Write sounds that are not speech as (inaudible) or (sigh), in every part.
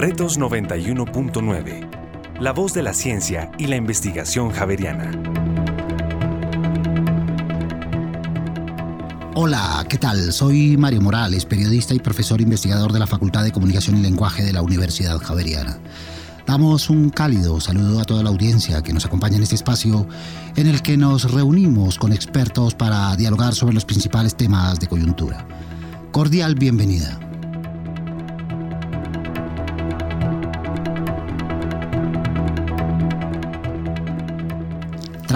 Retos 91.9. La voz de la ciencia y la investigación javeriana. Hola, ¿qué tal? Soy Mario Morales, periodista y profesor investigador de la Facultad de Comunicación y Lenguaje de la Universidad Javeriana. Damos un cálido saludo a toda la audiencia que nos acompaña en este espacio en el que nos reunimos con expertos para dialogar sobre los principales temas de coyuntura. Cordial bienvenida.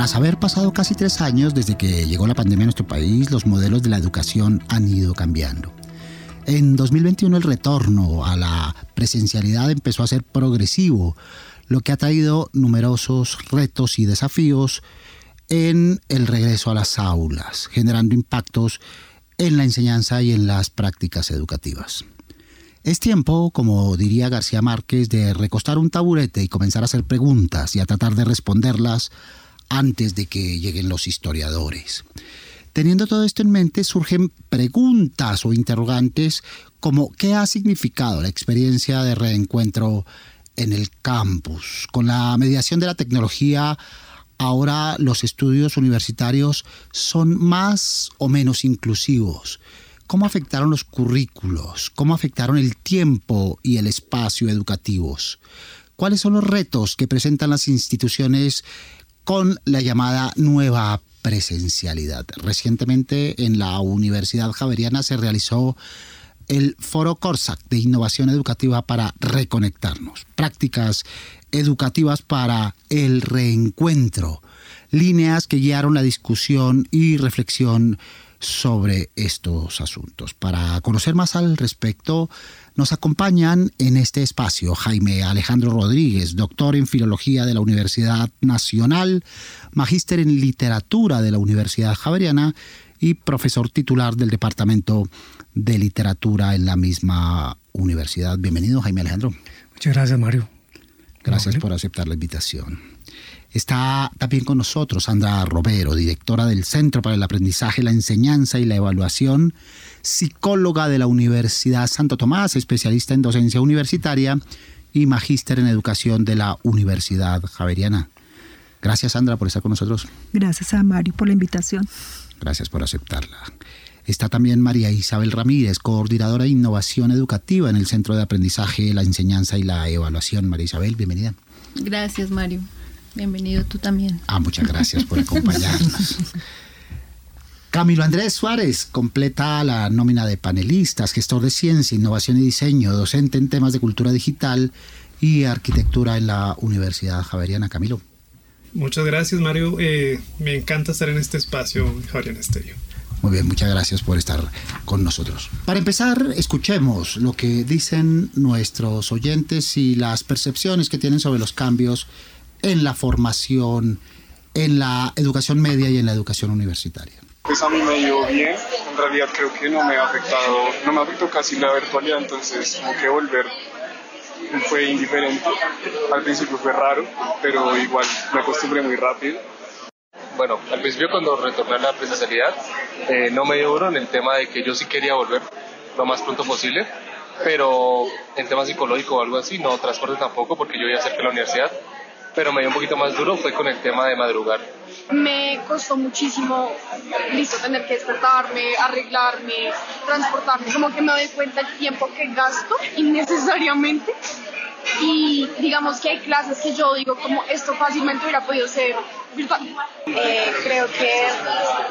Tras haber pasado casi tres años desde que llegó la pandemia a nuestro país, los modelos de la educación han ido cambiando. En 2021 el retorno a la presencialidad empezó a ser progresivo, lo que ha traído numerosos retos y desafíos en el regreso a las aulas, generando impactos en la enseñanza y en las prácticas educativas. Es tiempo, como diría García Márquez, de recostar un taburete y comenzar a hacer preguntas y a tratar de responderlas antes de que lleguen los historiadores. Teniendo todo esto en mente, surgen preguntas o interrogantes como ¿qué ha significado la experiencia de reencuentro en el campus? Con la mediación de la tecnología, ahora los estudios universitarios son más o menos inclusivos. ¿Cómo afectaron los currículos? ¿Cómo afectaron el tiempo y el espacio educativos? ¿Cuáles son los retos que presentan las instituciones con la llamada nueva presencialidad. Recientemente en la Universidad Javeriana se realizó el Foro Corsac de Innovación Educativa para Reconectarnos, prácticas educativas para el reencuentro, líneas que guiaron la discusión y reflexión sobre estos asuntos. Para conocer más al respecto, nos acompañan en este espacio Jaime Alejandro Rodríguez, doctor en Filología de la Universidad Nacional, magíster en Literatura de la Universidad Javeriana y profesor titular del Departamento de Literatura en la misma universidad. Bienvenido, Jaime Alejandro. Muchas gracias, Mario. Gracias por aceptar la invitación. Está también con nosotros Sandra Robero, directora del Centro para el Aprendizaje, la Enseñanza y la Evaluación, psicóloga de la Universidad Santo Tomás, especialista en docencia universitaria y magíster en educación de la Universidad Javeriana. Gracias Sandra por estar con nosotros. Gracias a Mario por la invitación. Gracias por aceptarla. Está también María Isabel Ramírez, coordinadora de innovación educativa en el Centro de Aprendizaje, la Enseñanza y la Evaluación. María Isabel, bienvenida. Gracias, Mario. Bienvenido tú también. Ah, muchas gracias por acompañarnos. (laughs) Camilo Andrés Suárez completa la nómina de panelistas, gestor de ciencia, innovación y diseño, docente en temas de cultura digital y arquitectura en la Universidad Javeriana. Camilo. Muchas gracias, Mario. Eh, me encanta estar en este espacio, Javeriana Estéreo. Muy bien, muchas gracias por estar con nosotros. Para empezar, escuchemos lo que dicen nuestros oyentes y las percepciones que tienen sobre los cambios en la formación, en la educación media y en la educación universitaria? Pues a mí me dio bien, en realidad creo que no me ha afectado, no me afectó casi la virtualidad, entonces como que volver fue indiferente. Al principio fue raro, pero igual me acostumbré muy rápido. Bueno, al principio cuando retorné a la presencialidad eh, no me dio duro en el tema de que yo sí quería volver lo más pronto posible, pero en tema psicológico o algo así, no transporte tampoco porque yo iba cerca de la universidad pero me dio un poquito más duro fue con el tema de madrugar. Me costó muchísimo, listo, tener que despertarme, arreglarme, transportarme, como que me doy cuenta el tiempo que gasto innecesariamente. Y digamos que hay clases que yo digo como esto fácilmente hubiera podido ser virtual. Eh, creo que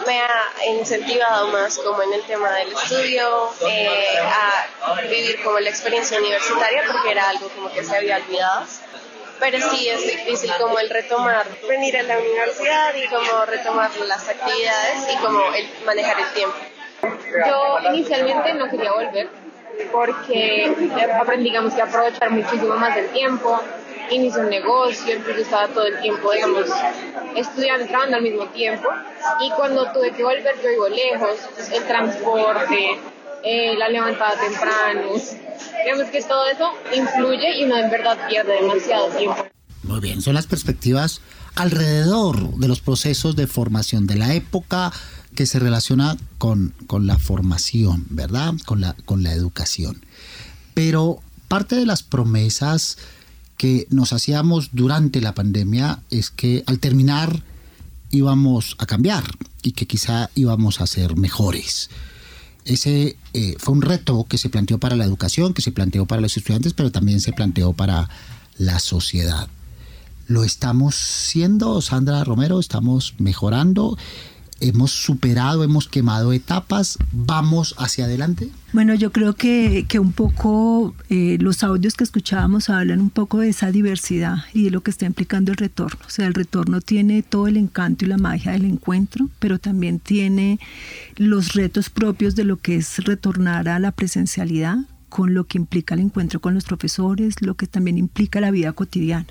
me ha incentivado más como en el tema del estudio, eh, a vivir como la experiencia universitaria porque era algo como que se había olvidado pero sí es difícil como el retomar, venir a la universidad y como retomar las actividades y como el manejar el tiempo. Yo inicialmente no quería volver porque aprendí digamos, que aprovechar muchísimo más el tiempo, inicié un negocio, entonces estaba todo el tiempo, digamos, estudiando y trabajando al mismo tiempo. Y cuando tuve que volver, yo vivo lejos, el transporte, eh, la levantada temprano, Creemos que todo eso influye y no en verdad pierde demasiado tiempo. Muy bien, son las perspectivas alrededor de los procesos de formación de la época que se relaciona con, con la formación, ¿verdad? Con la, con la educación. Pero parte de las promesas que nos hacíamos durante la pandemia es que al terminar íbamos a cambiar y que quizá íbamos a ser mejores. Ese eh, fue un reto que se planteó para la educación, que se planteó para los estudiantes, pero también se planteó para la sociedad. ¿Lo estamos siendo, Sandra Romero? ¿Estamos mejorando? Hemos superado, hemos quemado etapas, vamos hacia adelante? Bueno, yo creo que, que un poco eh, los audios que escuchábamos hablan un poco de esa diversidad y de lo que está implicando el retorno. O sea, el retorno tiene todo el encanto y la magia del encuentro, pero también tiene los retos propios de lo que es retornar a la presencialidad, con lo que implica el encuentro con los profesores, lo que también implica la vida cotidiana.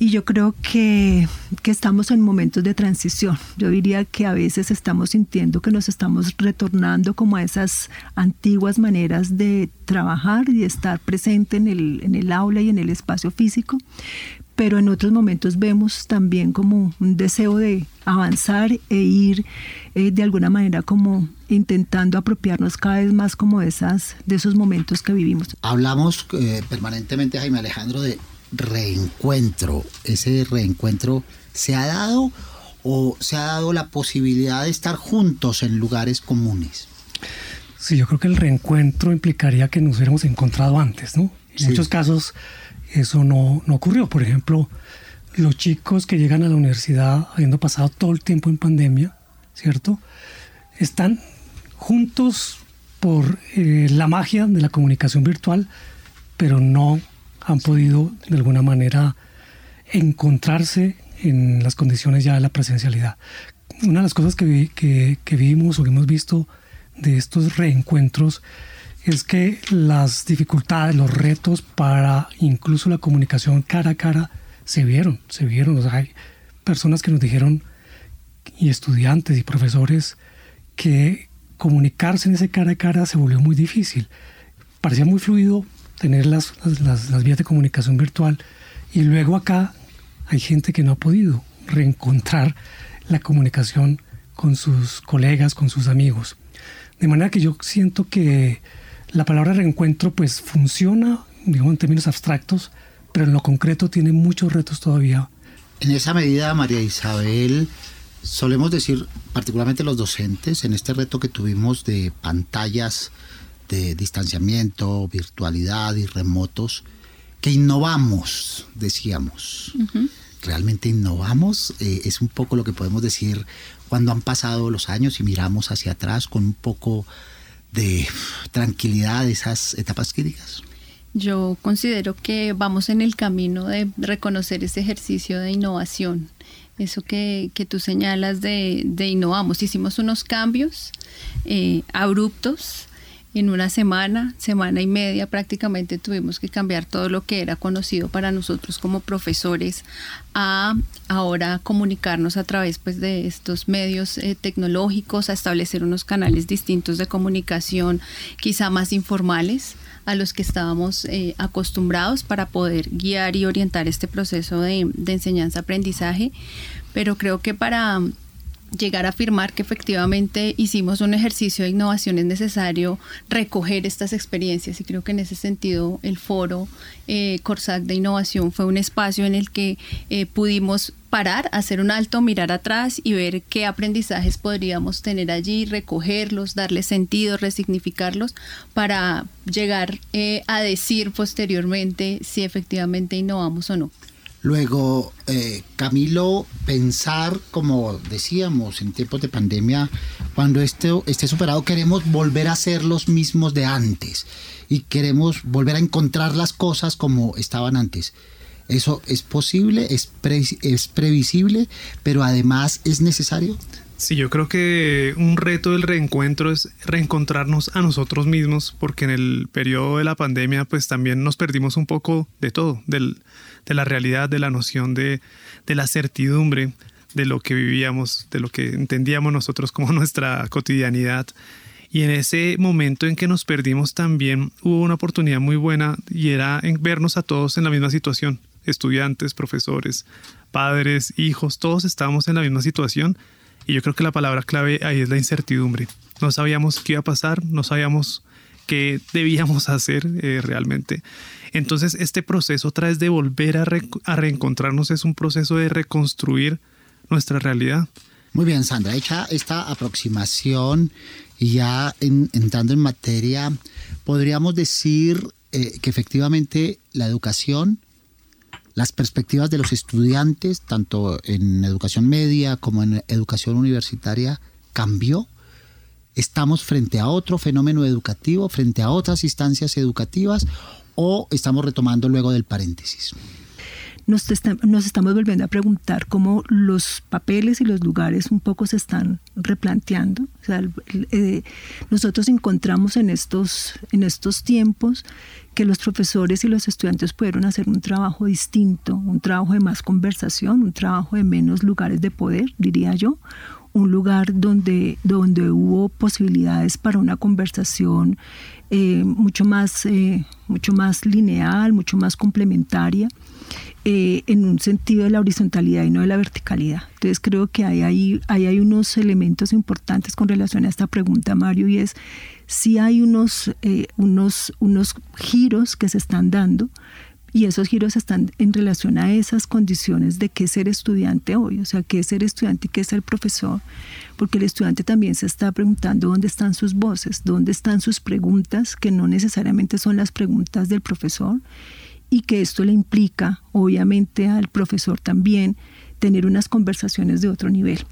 Y yo creo que, que, estamos en momentos de transición. Yo diría que a veces estamos sintiendo que nos estamos retornando como a esas antiguas maneras de trabajar y estar presente en el, en el aula y en el espacio físico, pero en otros momentos vemos también como un deseo de avanzar e ir eh, de alguna manera como intentando apropiarnos cada vez más como de, esas, de esos momentos que vivimos. Hablamos eh, permanentemente, Jaime Alejandro, de reencuentro. ¿Ese reencuentro se ha dado o se ha dado la posibilidad de estar juntos en lugares comunes? Sí, yo creo que el reencuentro implicaría que nos hubiéramos encontrado antes, ¿no? En muchos casos eso no, no ocurrió. Por ejemplo, los chicos que llegan a la universidad habiendo pasado todo el tiempo en pandemia, ¿cierto? Están juntos por eh, la magia de la comunicación virtual, pero no han podido de alguna manera encontrarse en las condiciones ya de la presencialidad. Una de las cosas que, que, que vimos o hemos visto de estos reencuentros es que las dificultades, los retos para incluso la comunicación cara a cara se vieron, se vieron. O sea, hay personas que nos dijeron, y estudiantes y profesores, que comunicarse en ese cara a cara se volvió muy difícil. Parecía muy fluido tener las, las, las vías de comunicación virtual y luego acá hay gente que no ha podido reencontrar la comunicación con sus colegas, con sus amigos. De manera que yo siento que la palabra reencuentro pues funciona, digamos, en términos abstractos, pero en lo concreto tiene muchos retos todavía. En esa medida, María Isabel, solemos decir, particularmente los docentes, en este reto que tuvimos de pantallas de distanciamiento, virtualidad y remotos, que innovamos, decíamos. Realmente innovamos, eh, es un poco lo que podemos decir cuando han pasado los años y miramos hacia atrás con un poco de tranquilidad esas etapas críticas? Yo considero que vamos en el camino de reconocer ese ejercicio de innovación. Eso que, que tú señalas de, de, innovamos. Hicimos unos cambios eh, abruptos en una semana, semana y media prácticamente tuvimos que cambiar todo lo que era conocido para nosotros como profesores a ahora comunicarnos a través pues de estos medios eh, tecnológicos, a establecer unos canales distintos de comunicación quizá más informales a los que estábamos eh, acostumbrados para poder guiar y orientar este proceso de, de enseñanza-aprendizaje. Pero creo que para llegar a afirmar que efectivamente hicimos un ejercicio de innovación es necesario recoger estas experiencias y creo que en ese sentido el foro eh, Corsac de innovación fue un espacio en el que eh, pudimos parar, hacer un alto, mirar atrás y ver qué aprendizajes podríamos tener allí, recogerlos, darles sentido, resignificarlos para llegar eh, a decir posteriormente si efectivamente innovamos o no. Luego, eh, Camilo, pensar, como decíamos, en tiempos de pandemia, cuando esto esté superado, queremos volver a ser los mismos de antes y queremos volver a encontrar las cosas como estaban antes. Eso es posible, es, pre es previsible, pero además es necesario. Sí, yo creo que un reto del reencuentro es reencontrarnos a nosotros mismos, porque en el periodo de la pandemia pues también nos perdimos un poco de todo, del, de la realidad, de la noción de, de la certidumbre de lo que vivíamos, de lo que entendíamos nosotros como (laughs) nuestra cotidianidad. Y en ese momento en que nos perdimos también hubo una oportunidad muy buena y era en vernos a todos en la misma situación, estudiantes, profesores, padres, hijos, todos estábamos en la misma situación y yo creo que la palabra clave ahí es la incertidumbre. No sabíamos qué iba a pasar, no sabíamos qué debíamos (laughs) hacer eh, realmente. Entonces este proceso vez de volver a, reencontrarnos es un proceso de reconstruir nuestra realidad. Muy bien, Sandra, hecha esta aproximación y ya entrando en materia, podríamos decir eh, que efectivamente la educación, las perspectivas de los estudiantes, tanto en educación media como en educación universitaria, cambió. Estamos frente a otro fenómeno educativo, frente a otras instancias educativas o estamos retomando luego del paréntesis? Nos, estamos volviendo a preguntar cómo los papeles y los lugares un poco se están replanteando. Eh, nosotros encontramos en estos, en estos tiempos que los profesores y los estudiantes pudieron hacer un trabajo distinto, un trabajo de más conversación, un trabajo de menos lugares de poder, diría yo, un lugar donde, donde hubo posibilidades para una conversación eh, mucho, más, eh, mucho más lineal, mucho más complementaria. Eh, en un sentido de la horizontalidad y no de la verticalidad. Entonces creo que hay, hay, hay unos elementos importantes con relación a esta pregunta, Mario, y es si hay unos, unos, unos giros que se están dando y esos giros están en relación a esas condiciones de qué ser estudiante hoy, o sea, qué ser estudiante y qué ser profesor, porque el estudiante también se está preguntando dónde están sus voces, dónde están sus preguntas, que no necesariamente son las preguntas del profesor, y que esto le implica, obviamente, al profesor también tener unas conversaciones de otro nivel.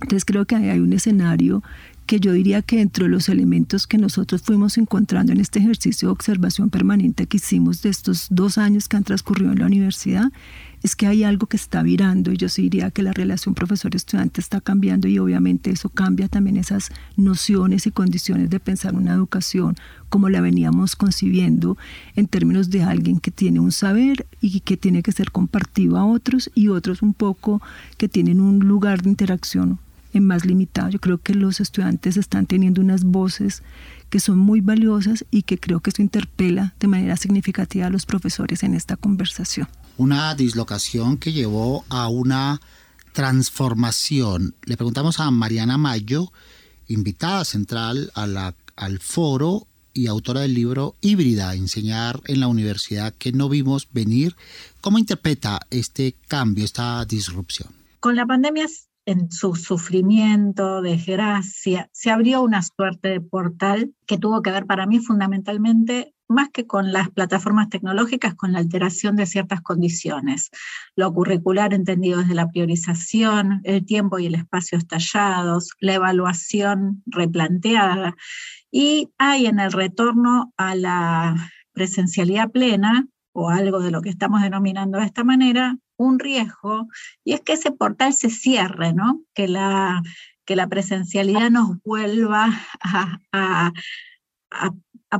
Entonces creo que hay un escenario que yo diría que entre los elementos que nosotros fuimos encontrando en este ejercicio de observación permanente que hicimos de estos dos años que han transcurrido en la universidad, es que hay algo que está virando y yo diría que la relación profesor-estudiante está cambiando y obviamente eso cambia también esas nociones y condiciones de pensar una educación como la veníamos concibiendo en términos de alguien que tiene un saber y que tiene que ser compartido a otros y otros un poco que tienen un lugar de interacción en más limitado. Yo creo que los estudiantes están teniendo unas voces que son muy valiosas y que creo que esto interpela de manera significativa a los profesores en esta conversación. Una dislocación que llevó a una transformación. Le preguntamos a Mariana Mayo, invitada central a la, al foro y autora del libro Híbrida, enseñar en la universidad que no vimos venir. ¿Cómo interpreta este cambio, esta disrupción? Con la pandemia en su sufrimiento, desgracia, se abrió una suerte de portal que tuvo que ver para mí fundamentalmente más que con las plataformas tecnológicas, con la alteración de ciertas condiciones. Lo curricular entendido desde la priorización, el tiempo y el espacio estallados, la evaluación replanteada. Y hay en el retorno a la presencialidad plena, o algo de lo que estamos denominando de esta manera, un riesgo, y es que ese portal se cierre, ¿no? Que la, que la presencialidad nos vuelva a,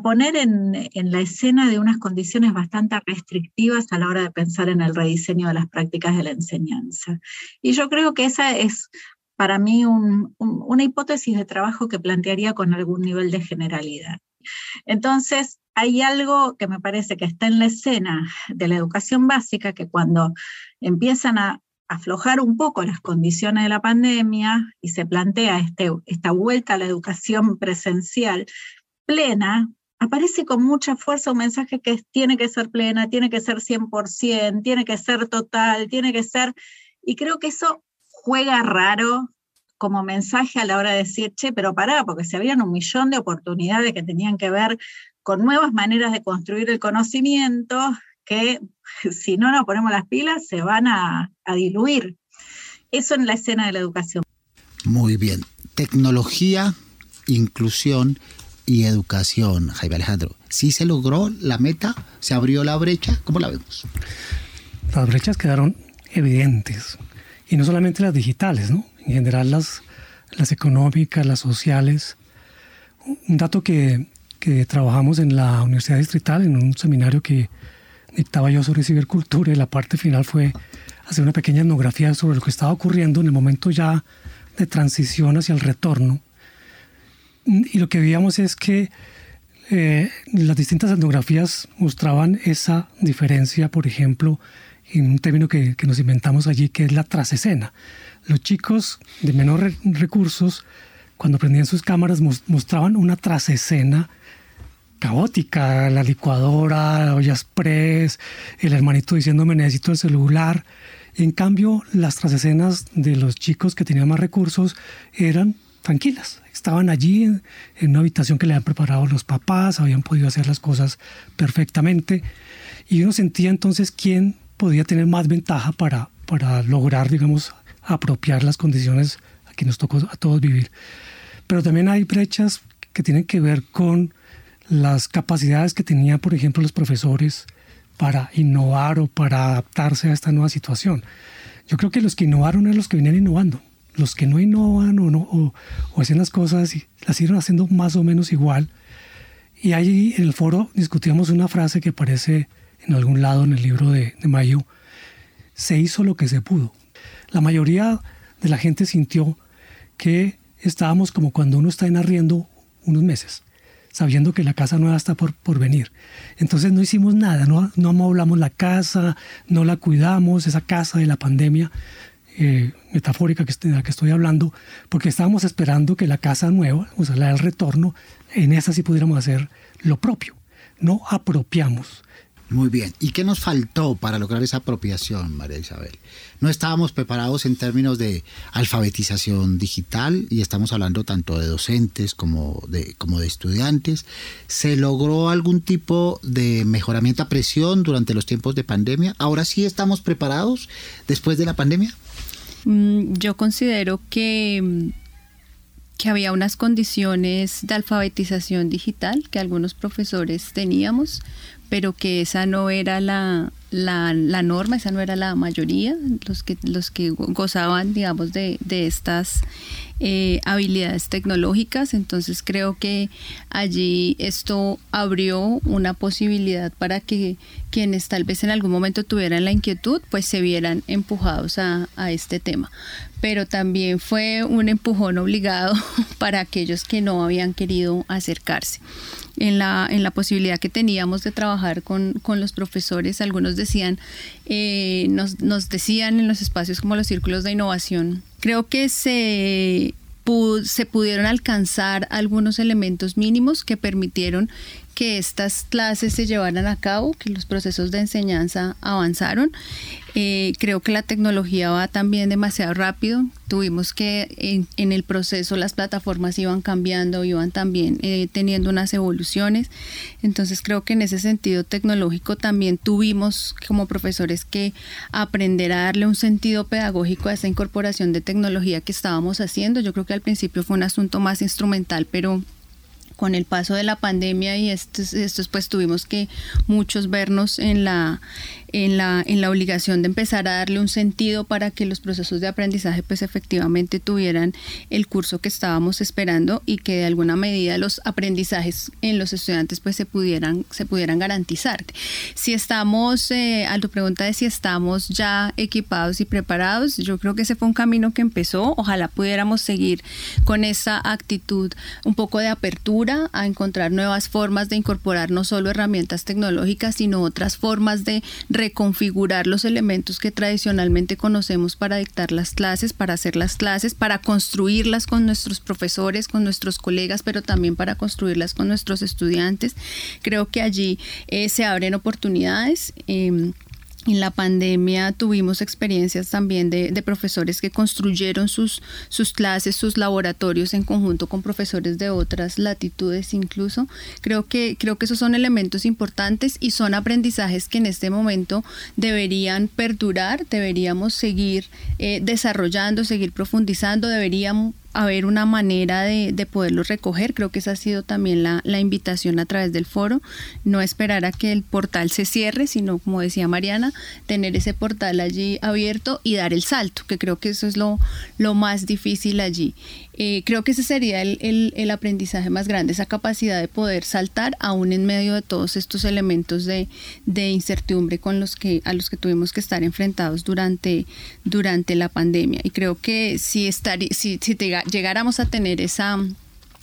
poner en, en, la escena de unas condiciones bastante restrictivas a la hora de pensar en el rediseño de las prácticas de la enseñanza. Y yo creo que esa es para mí una hipótesis de trabajo que plantearía con algún nivel de generalidad. Entonces, hay algo que me parece que está en la escena de la educación básica, que cuando empiezan a aflojar un poco las condiciones de la pandemia y se plantea este, esta vuelta a la educación presencial plena, aparece con mucha fuerza un mensaje que tiene que ser plena, tiene que ser 100%, tiene que ser total, tiene que ser... Y creo que eso juega raro como mensaje a la hora de decir, che, pero pará, porque se habían un millón de oportunidades que tenían que ver con nuevas maneras de construir el conocimiento que (laughs) si no nos ponemos las pilas se van a, diluir. Eso en la escena de la educación. Muy bien. Tecnología, inclusión y educación, Jaime Alejandro. ¿Sí se logró la meta? ¿Se abrió la brecha? ¿Cómo la vemos? Las brechas quedaron evidentes. Y no solamente las digitales, ¿no? En general las, las económicas, las sociales. Un dato que, que trabajamos en la Universidad Distrital, en un seminario que dictaba yo sobre cibercultura y la parte final fue hacer una pequeña etnografía sobre lo que estaba ocurriendo en el momento ya de transición hacia el retorno. Y lo que veíamos es que eh, las distintas etnografías mostraban esa diferencia, por ejemplo, en un término que, que nos inventamos allí, que es la trasescena los chicos de menores recursos, cuando prendían sus cámaras, mostraban una trasescena caótica, la licuadora, la olla express, el hermanito diciéndome necesito el celular. En cambio, las trasescenas de los chicos que tenían más recursos eran tranquilas. Estaban allí en, una habitación que le habían preparado los papás, habían podido hacer las cosas perfectamente. Y uno sentía entonces quién podía tener más ventaja para, para lograr, digamos, apropiar las condiciones que nos tocó a todos vivir. Pero también hay brechas que tienen que ver con las capacidades que tenían, por ejemplo, los profesores para innovar o para adaptarse a esta nueva situación. Yo creo que los que innovaron eran los que venían innovando. Los que no innovan o, no, o, hacen las cosas y las siguieron haciendo más o menos igual. Y ahí en el foro discutíamos una frase que aparece en algún lado en el libro de, de Mayo. Se hizo lo que se pudo. La mayoría de la gente sintió que estábamos como cuando uno está en arriendo unos meses sabiendo que la casa nueva está por, por venir. Entonces no hicimos nada, no, no amoblamos la casa, no la cuidamos, esa casa de la pandemia eh, metafórica que, de la que estoy hablando, porque estábamos esperando que la casa nueva, o sea, la del retorno, en esa sí pudiéramos hacer lo propio. No apropiamos muy bien. ¿Y qué nos faltó para lograr esa apropiación, María Isabel? No estábamos preparados en términos de alfabetización digital y estamos hablando tanto de docentes como de, como de estudiantes. ¿Se logró algún tipo de mejoramiento a presión durante los tiempos de pandemia? ¿Ahora sí estamos preparados después de la pandemia? Mm, yo considero que que había unas condiciones de alfabetización digital que algunos profesores teníamos, pero que esa no era la, la, norma, esa no era la mayoría, los que, los que gozaban, digamos, de, de estas eh, habilidades tecnológicas. Entonces creo que allí esto abrió una posibilidad para que quienes tal vez en algún momento tuvieran la inquietud, pues se vieran empujados a, a este tema. Pero también fue un empujón obligado (laughs) para aquellos que no habían querido acercarse en la, en la posibilidad que teníamos de trabajar con, con los profesores. Algunos decían, eh, nos, nos decían en los espacios como los círculos de innovación, creo que se se pudieron alcanzar algunos elementos mínimos que permitieron que estas clases se llevaran a cabo, que los procesos de enseñanza avanzaron. Eh, creo que la tecnología va también demasiado rápido. Tuvimos que en, el proceso las plataformas iban cambiando, iban también eh, teniendo unas evoluciones. Entonces creo que en ese sentido tecnológico también tuvimos como profesores que aprender a darle un sentido pedagógico a esa incorporación de tecnología que estábamos haciendo. Yo creo que al principio fue un asunto más instrumental, pero con el paso de la pandemia y estos, estos pues tuvimos que muchos vernos en la, en la, en la obligación de empezar a darle un sentido para que los procesos de aprendizaje pues efectivamente tuvieran el curso que estábamos esperando y que de alguna medida los aprendizajes en los estudiantes pues se pudieran, se pudieran garantizar. Si estamos, eh, a tu pregunta de si estamos ya equipados y preparados, yo creo que ese fue un camino que empezó, ojalá pudiéramos seguir con esa actitud un poco de apertura a encontrar nuevas formas de incorporar no solo herramientas tecnológicas, sino otras formas de reconfigurar los elementos que tradicionalmente conocemos para dictar las clases, para hacer las clases, para construirlas con nuestros profesores, con nuestros colegas, pero también para construirlas con nuestros estudiantes. Creo que allí eh, se abren oportunidades. Em, en la pandemia tuvimos experiencias también de, profesores que construyeron sus, clases, sus laboratorios en conjunto con profesores de otras latitudes incluso. Creo que, creo que esos son elementos importantes y son aprendizajes que en este momento deberían perdurar, deberíamos seguir eh, desarrollando, seguir profundizando, deberíamos haber una manera de, de poderlos recoger. Creo que esa ha sido también la, la, invitación a través del foro. No esperar a que el portal se cierre, sino, como decía Mariana, tener ese portal allí abierto y dar el salto, que creo que eso es lo, lo más difícil allí. Eh, creo que ese sería el, el, aprendizaje más grande, esa capacidad de poder saltar aún en medio de todos estos elementos de, de incertidumbre con los que, a los que tuvimos que estar enfrentados durante, durante la pandemia. Y creo que si, estar, si, si llegáramos a tener esa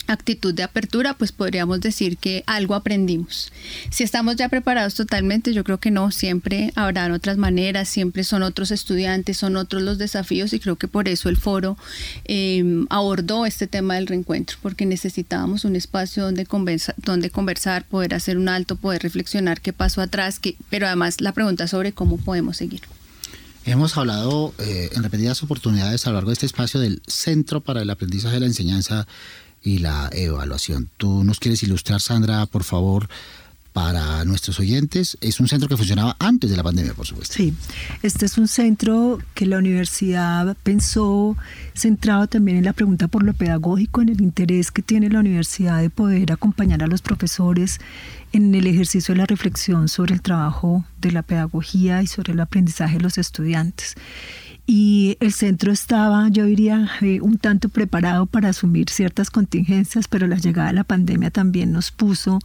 actitud de apertura, pues podríamos decir que algo aprendimos. Si estamos ya preparados totalmente, yo creo que no, siempre habrán otras maneras, siempre son otros estudiantes, son otros los desafíos y creo que por eso el foro em, abordó este tema del reencuentro, porque necesitábamos un espacio donde, conversa, donde conversar, poder hacer un alto, poder reflexionar qué pasó atrás, que, pero además la pregunta sobre cómo podemos seguir. Hemos hablado eh, en repetidas oportunidades a lo largo de este espacio del Centro para el Aprendizaje de la Enseñanza y la evaluación. ¿Tú nos quieres ilustrar, Sandra, por favor, para nuestros oyentes? Es un centro que funcionaba antes de la pandemia, por supuesto. Sí, este es un centro que la universidad pensó centrado también en la pregunta por lo pedagógico, en el interés que tiene la universidad de poder acompañar a los profesores en el ejercicio de la reflexión sobre el trabajo de la pedagogía y sobre el aprendizaje de los estudiantes y el centro estaba, yo diría, eh, un tanto preparado para asumir ciertas contingencias, pero la llegada de la pandemia también nos puso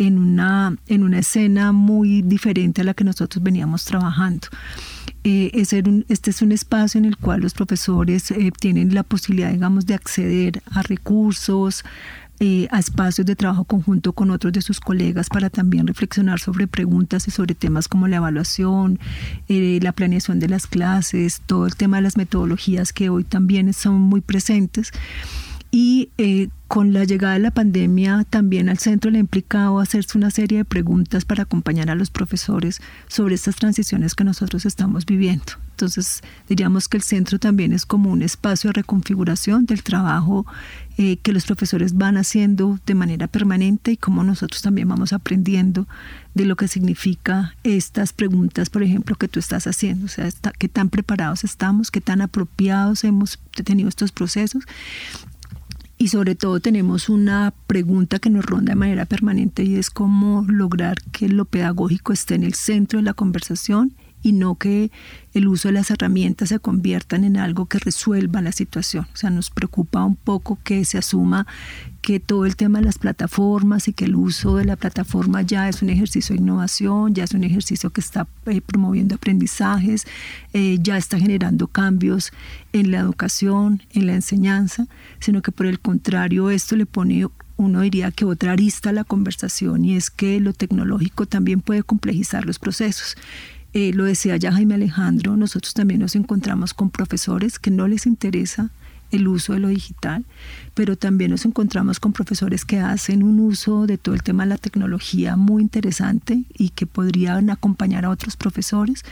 en una, en una escena muy diferente a la que nosotros veníamos trabajando. Eh, este es un espacio en el cual los profesores eh, tienen la posibilidad, digamos, de acceder a recursos, eh, a espacios de trabajo conjunto con otros de sus colegas para también reflexionar sobre preguntas y sobre temas como la evaluación, eh, la planeación de las clases, todo el tema de las metodologías que hoy también son muy presentes. Y eh, con la llegada de la pandemia también al centro le ha implicado hacerse una serie de preguntas para acompañar a los profesores sobre estas transiciones que nosotros estamos viviendo. Entonces diríamos que el centro también es como un espacio de reconfiguración del trabajo eh, que los profesores van haciendo de manera permanente y como nosotros también vamos aprendiendo de lo que significa estas preguntas, por ejemplo, que tú estás haciendo, o sea, qué tan preparados estamos, qué tan apropiados hemos tenido estos procesos y sobre todo tenemos una pregunta que nos ronda de manera permanente y es cómo lograr que lo pedagógico esté en el centro de la conversación y no que el uso de las herramientas se conviertan en algo que resuelva la situación. O sea, nos preocupa un poco que se asuma que todo el tema de las plataformas y que el uso de la plataforma ya es un ejercicio de innovación, ya es un ejercicio que está eh, promoviendo aprendizajes, eh, ya está generando cambios en la educación, en la enseñanza, sino que por el contrario esto le pone uno diría que otra arista a la conversación y es que lo tecnológico también puede complejizar los procesos. Eh, lo decía ya Jaime Alejandro, nosotros también nos encontramos con profesores que no les interesa el uso de lo digital, pero también nos encontramos con profesores que hacen un uso de todo el tema de la tecnología muy interesante y que podrían acompañar a otros profesores,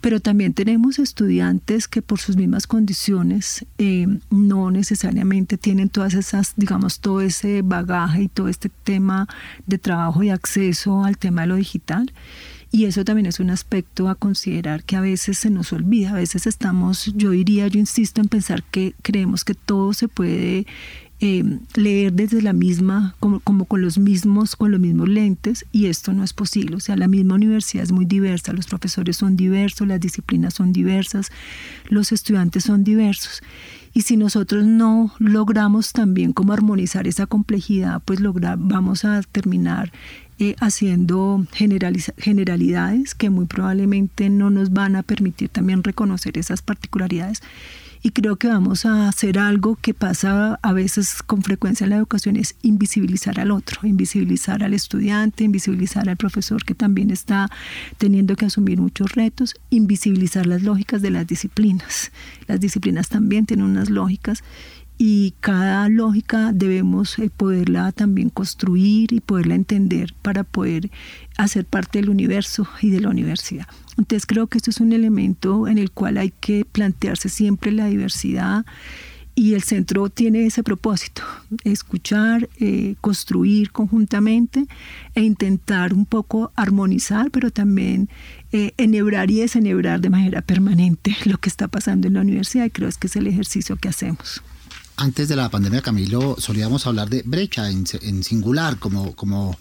pero también tenemos estudiantes que por sus mismas condiciones eh, no necesariamente tienen todas esas, digamos, todo ese bagaje y todo este tema de trabajo y acceso al tema de lo digital y eso también es un aspecto a considerar que a veces se nos olvida, a veces estamos, yo diría, yo insisto en pensar que creemos que todo se puede eh, leer desde la misma, como, como, con los mismos, con los mismos lentes, y esto no es posible. O sea, la misma universidad es muy diversa, los profesores son diversos, las disciplinas son diversas, los estudiantes son diversos. Y si nosotros no logramos también como armonizar esa complejidad, pues lograr, vamos a terminar eh, haciendo generalidades que muy probablemente no nos van a permitir también reconocer esas particularidades. Y creo que vamos a hacer algo que pasa a veces con frecuencia en la educación, es invisibilizar al otro, invisibilizar al estudiante, invisibilizar al profesor que también está teniendo que asumir muchos retos, invisibilizar las lógicas de las disciplinas. Las disciplinas también tienen unas lógicas y cada lógica debemos eh, poderla también construir y poderla entender para poder hacer parte del universo y de la universidad. Entonces creo que esto es un elemento en el cual hay que plantearse siempre la diversidad y el centro tiene ese propósito, escuchar, eh, construir conjuntamente e intentar un poco armonizar, pero también eh, enhebrar y desenhebrar de manera permanente (laughs) lo que está pasando en la universidad y creo que es el ejercicio que hacemos antes de la pandemia, Camilo, solíamos hablar de brecha en, singular, como, como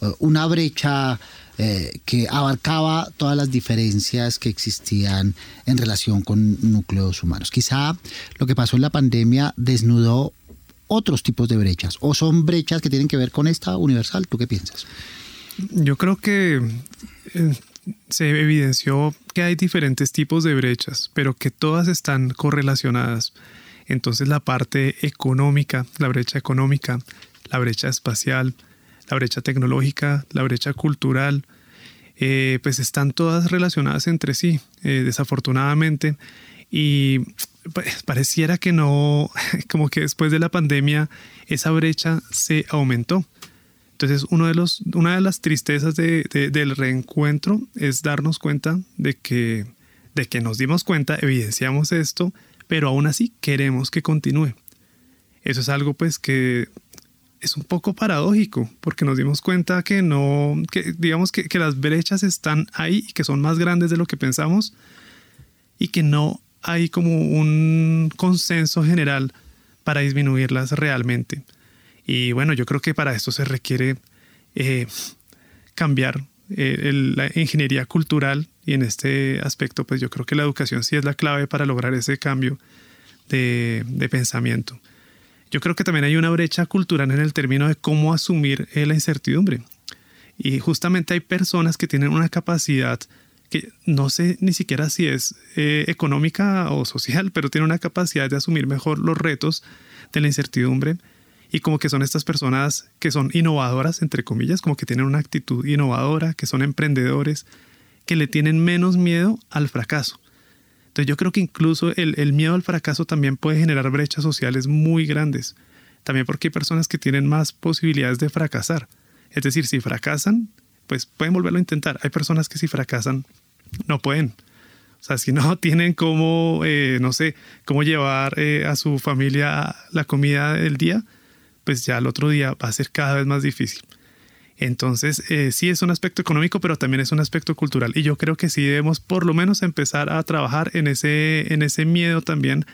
eh, una brecha eh, que abarcaba todas las diferencias que existían en relación con núcleos humanos. Quizá lo que pasó en la pandemia desnudó otros tipos de brechas, o son brechas que tienen que ver con esta universal. ¿Tú qué piensas? Yo creo que eh, se evidenció que hay diferentes tipos de brechas, pero que todas están correlacionadas. Entonces la parte económica, la brecha económica, la brecha espacial, la brecha tecnológica, la brecha cultural, eh, pues están todas relacionadas entre sí, eh, desafortunadamente. Y pues, pareciera que no, (laughs) como que después de la pandemia esa brecha se aumentó. Entonces, uno de los, una de las tristezas del reencuentro es darnos cuenta de que, de que nos dimos cuenta, evidenciamos esto, pero aún así queremos que continúe. Eso es algo pues que es un poco paradójico, porque nos dimos cuenta que no, que digamos que, que las brechas están ahí y que son más grandes de lo que pensamos y que no hay como un consenso general para disminuirlas realmente. Y bueno, yo creo que para esto se requiere eh, cambiar eh, la ingeniería cultural y en este aspecto pues yo creo que la educación sí es la clave para lograr ese cambio de, de pensamiento. Yo creo que también hay una brecha cultural en el término de cómo asumir eh, la incertidumbre. Y justamente hay personas que tienen una capacidad que no sé ni siquiera si es eh, económica o social, (laughs) pero tiene una capacidad de asumir mejor los retos de la incertidumbre y como que son estas personas que son innovadoras, entre comillas, como que tienen una actitud innovadora, que son emprendedores, que le tienen menos miedo al fracaso. Entonces yo creo que incluso el, miedo al fracaso también puede generar brechas sociales muy grandes, también porque hay personas que tienen más posibilidades de fracasar. Es decir, si fracasan, pues pueden volverlo a intentar. Hay personas que si fracasan, no pueden. O sea, si no (laughs) tienen cómo, eh, no sé, cómo llevar eh, a su familia la comida del día, pues ya el otro día va a ser cada vez más difícil. Entonces, eh, sí es un aspecto económico, pero también es un aspecto cultural. Y yo creo que sí debemos por lo menos empezar a trabajar en ese, en ese miedo también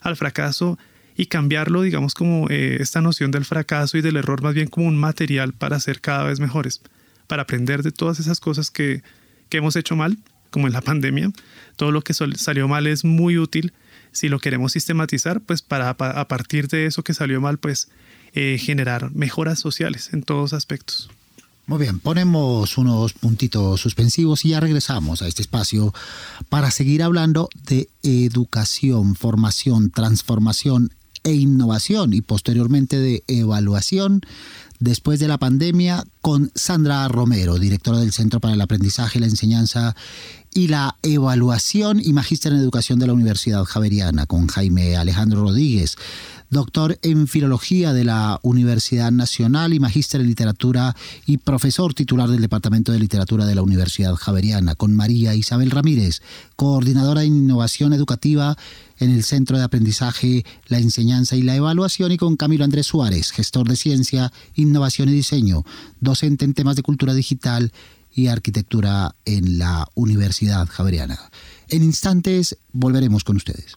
al fracaso y cambiarlo, digamos, como esta noción del fracaso y del error más bien como un material para ser cada vez mejores para aprender de todas esas cosas que, hemos hecho mal, como en la pandemia. Todo lo que salió mal es muy útil si lo queremos sistematizar, pues para a partir de eso que salió mal, pues eh, generar mejoras sociales en todos aspectos. Muy bien, ponemos unos puntitos suspensivos y ya regresamos a este espacio para seguir hablando de educación, formación, transformación e innovación y posteriormente de evaluación después de la pandemia con Sandra Romero, directora del Centro para el Aprendizaje, la Enseñanza y la Evaluación y magíster en Educación de la Universidad Javeriana, con Jaime Alejandro Rodríguez, doctor en Filología de la Universidad Nacional y magíster en Literatura y profesor titular del Departamento de Literatura de la Universidad Javeriana, con María Isabel Ramírez, coordinadora de Innovación Educativa en el Centro de Aprendizaje, la Enseñanza y la Evaluación y con Camilo Andrés Suárez, gestor de Ciencia, Innovación y Diseño, docente en temas de cultura digital y arquitectura en la Universidad Javeriana. En instantes volveremos con ustedes.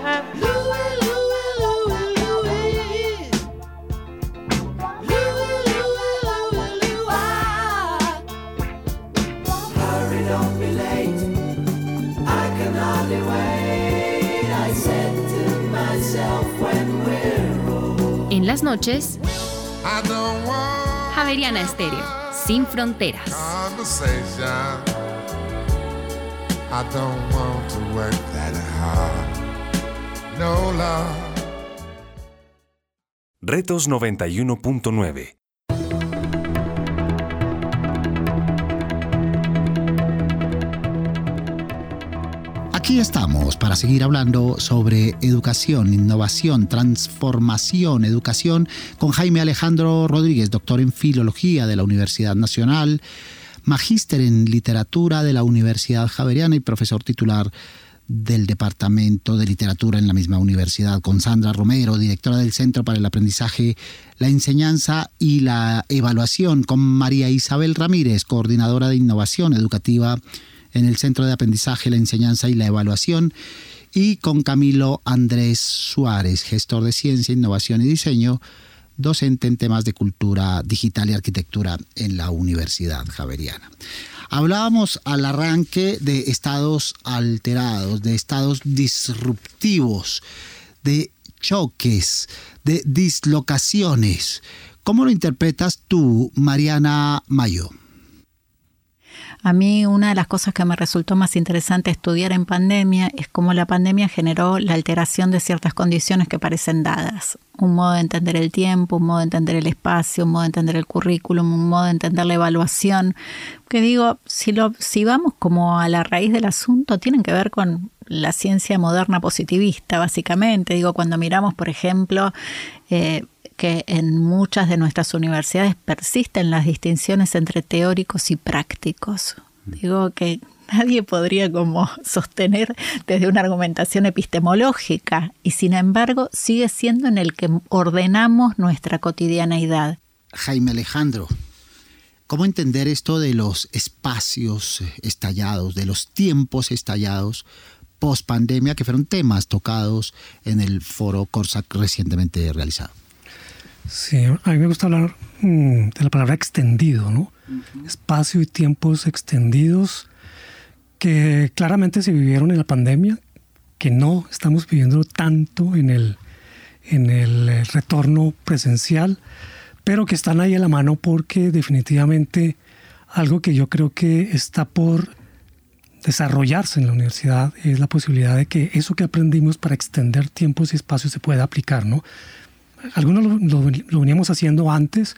En las noches, Javeriana Estéreo, sin fronteras. Retos 91.9 Aquí estamos para seguir hablando sobre educación, innovación, transformación, educación con Jaime Alejandro Rodríguez, doctor en Filología de la Universidad Nacional, magíster en Literatura de la Universidad Javeriana y profesor titular del Departamento de Literatura en la misma universidad, con Sandra Romero, directora del Centro para el Aprendizaje, la Enseñanza y la Evaluación, con María Isabel Ramírez, coordinadora de Innovación Educativa en el Centro de Aprendizaje, la Enseñanza y la Evaluación, y con Camilo Andrés Suárez, gestor de Ciencia, Innovación y Diseño, docente en temas de cultura digital y arquitectura en la Universidad Javeriana. Hablábamos al arranque de estados alterados, de estados disruptivos, de choques, de dislocaciones. ¿Cómo lo interpretas tú, Mariana Mayo? A mí una de las cosas que me resultó más interesante estudiar en pandemia es cómo la pandemia generó la alteración de ciertas condiciones que parecen dadas. Un modo de entender el tiempo, un modo de entender el espacio, un modo de entender el currículum, un modo de entender la evaluación. Que digo, si, vamos como a la raíz del asunto, tienen que ver con la ciencia moderna positivista, básicamente. Digo, cuando miramos, por ejemplo, eh, que en muchas de nuestras universidades persisten las distinciones entre teóricos y prácticos. Digo que nadie podría como sostener desde una argumentación epistemológica y sin embargo sigue siendo en el que ordenamos nuestra cotidianeidad. Jaime Alejandro, ¿cómo entender esto de los espacios estallados, de los tiempos estallados post pandemia que fueron temas tocados en el foro Corsac recientemente realizado? Sí, a mí me gusta hablar mm, de la palabra extendido, ¿no? Espacio y tiempos extendidos que claramente se vivieron en la pandemia, que no estamos viviendo tanto en el, en el eh, retorno presencial, pero que están ahí a la mano porque definitivamente algo que yo creo que está por desarrollarse en la universidad es la posibilidad de que eso que aprendimos para extender tiempos y espacios se pueda aplicar, ¿no? Algunos lo, veníamos haciendo antes,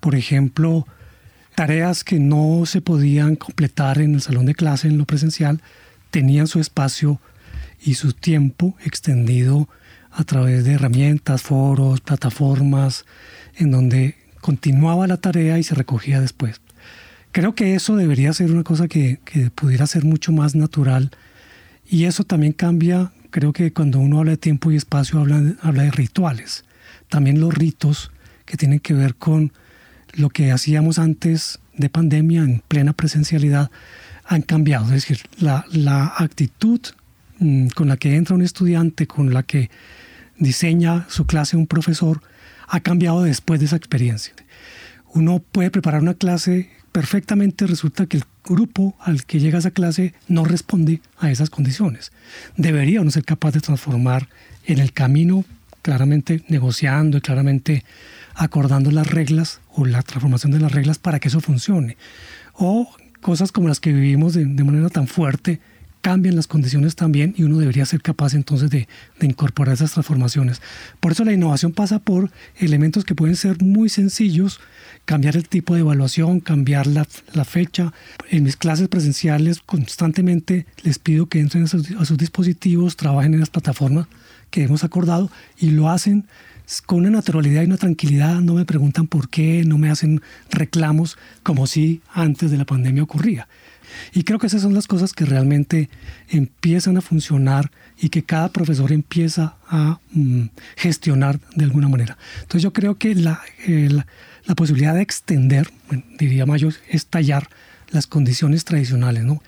por ejemplo, tareas que no se podían completar en el salón de clase, en lo presencial, tenían su espacio y su tiempo extendido a través de herramientas, foros, plataformas, en donde continuaba la tarea y se recogía después. Creo que eso debería ser una cosa que, pudiera ser mucho más natural y eso también cambia, creo que cuando uno habla de tiempo y espacio habla, habla de rituales también los ritos que tienen que ver con lo que hacíamos antes de pandemia en plena presencialidad han cambiado. Es decir, la, la actitud mm, con la que entra un estudiante, con la que diseña su clase un profesor, ha cambiado después de esa experiencia. Uno puede preparar una clase perfectamente, resulta que el grupo al que llega esa clase no responde a esas condiciones. Debería uno ser capaz de transformar en el camino claramente negociando y claramente acordando las reglas o la transformación de las reglas para que eso funcione. O cosas como las que vivimos de, manera tan fuerte cambian las condiciones también y uno debería ser capaz entonces de, incorporar esas transformaciones. Por eso la innovación pasa por elementos que pueden ser muy sencillos, cambiar el tipo de evaluación, cambiar la, fecha. En mis clases presenciales constantemente les pido que entren a sus dispositivos, trabajen en las plataformas que hemos acordado y lo hacen con una naturalidad y una tranquilidad, no me preguntan por qué, no me hacen reclamos como si antes de la pandemia ocurría. Y creo que esas son las cosas que realmente empiezan a funcionar y que cada profesor empieza a mm, gestionar de alguna manera. Entonces yo creo que la, eh, la, posibilidad de extender, diría Mayo, es tallar las condiciones tradicionales, ¿no?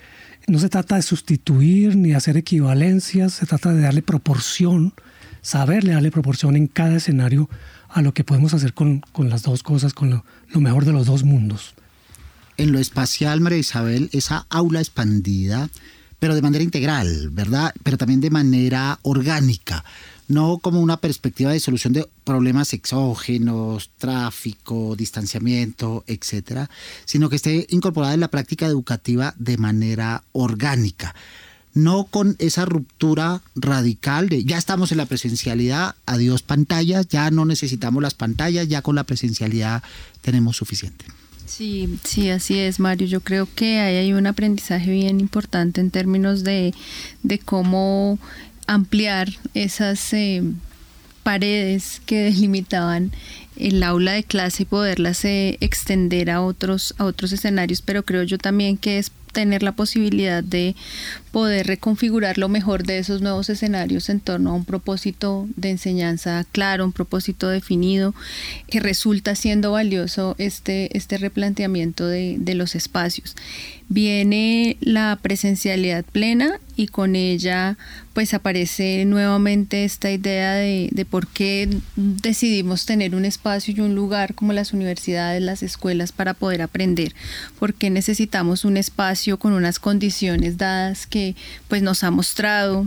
No se trata de sustituir ni hacer equivalencias, se trata de darle proporción, saberle darle proporción en cada escenario a lo que podemos hacer con, las dos cosas, con lo, lo, mejor de los dos mundos. En lo espacial, María Isabel, esa aula expandida, pero de manera integral, ¿verdad? Pero también de manera orgánica no como una perspectiva de solución de problemas exógenos, tráfico, distanciamiento, etcétera, sino que esté incorporada en la práctica educativa de manera orgánica. No con esa ruptura radical de ya estamos en la presencialidad, adiós pantallas, ya no necesitamos las pantallas, ya con la presencialidad tenemos suficiente. Sí, sí, así es, Mario. Yo creo que ahí hay un aprendizaje bien importante en términos de, de cómo ampliar esas eh, paredes que delimitaban el aula de clase y poderlas eh, extender a otros, a otros escenarios, pero creo yo también que es tener la posibilidad de poder reconfigurar lo mejor de esos nuevos escenarios en torno a un propósito de enseñanza claro, un propósito definido, que resulta siendo valioso este, este replanteamiento de, de los espacios. Viene la presencialidad plena y con ella pues aparece nuevamente esta idea de, de por qué decidimos tener un espacio y un lugar como las universidades, las escuelas para poder aprender, porque necesitamos un espacio con unas condiciones dadas que pues nos ha mostrado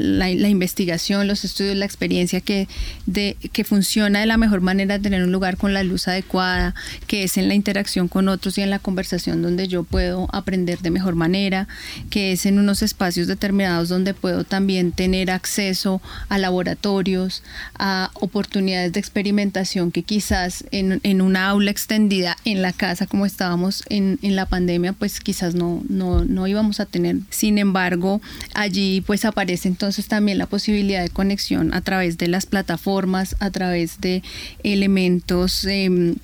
la, investigación, los estudios, la experiencia que, de, que funciona de la mejor manera tener un lugar con la luz adecuada, que es en la interacción con otros y en la conversación donde yo puedo aprender de mejor manera, que es en unos espacios determinados donde puedo también tener acceso a laboratorios, a oportunidades de experimentación que quizás en, en una aula extendida en la casa como estábamos en, en la pandemia, pues quizás no, no, no íbamos a tener. Sin embargo, allí pues aparece entonces también la posibilidad de conexión a través de las plataformas, a través de elementos em,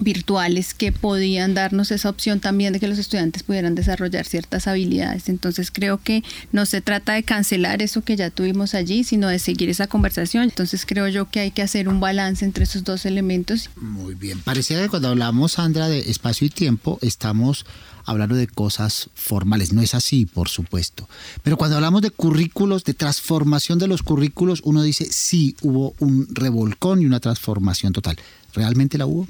virtuales que podían darnos esa opción también de que los estudiantes pudieran desarrollar ciertas habilidades. Entonces creo que no se trata de cancelar eso que ya tuvimos allí, sino de seguir esa conversación. Entonces creo yo que hay que hacer un balance entre esos dos elementos. Muy bien, parecía que cuando hablamos, Sandra, de espacio y tiempo, estamos hablando de cosas formales. No es así, por supuesto. Pero cuando hablamos de currículos, de transformación de los currículos, uno dice, sí, hubo un revolcón y una transformación total. ¿Realmente la hubo?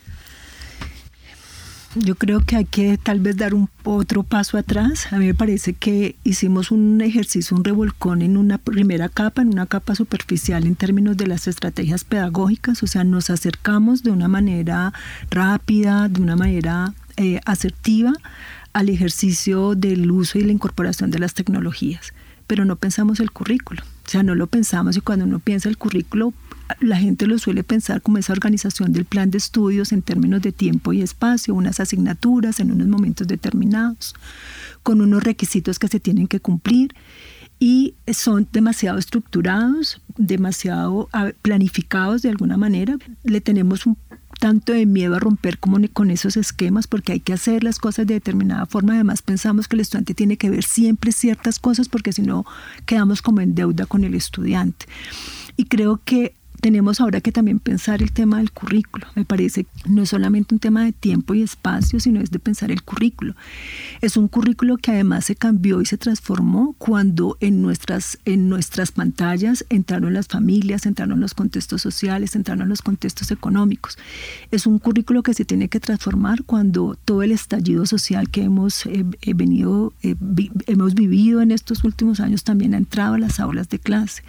Yo creo que hay que tal vez dar un otro paso atrás. A mí me parece que hicimos un ejercicio, un revolcón en una primera capa, en una capa superficial en términos de las estrategias pedagógicas, o sea, nos acercamos de una manera rápida, de una manera eh, asertiva al ejercicio del uso y la incorporación de las tecnologías, pero no pensamos el currículo. O sea, no lo pensamos y cuando uno piensa el currículo, la gente lo suele pensar como esa organización del plan de estudios en términos de tiempo y espacio, unas asignaturas en unos momentos determinados, con unos requisitos que se tienen que cumplir y son demasiado estructurados, demasiado ah, planificados de alguna manera. Le tenemos un tanto de miedo a romper como con esos esquemas porque hay que hacer las cosas de determinada forma. Además pensamos que el estudiante tiene que ver siempre ciertas cosas porque si no quedamos como en deuda con el estudiante. Y creo que tenemos ahora que también pensar el tema del currículo. Me parece no es solamente un tema de tiempo y espacio, sino es de pensar el currículo. Es un currículo que además se cambió y se transformó cuando en nuestras, en nuestras pantallas entraron las familias, entraron los contextos sociales, entraron los contextos económicos. Es un currículo que se tiene que transformar cuando todo el estallido social que hemos eh, eh, venido, eh, hemos vivido en estos últimos años también ha entrado a las aulas de clase.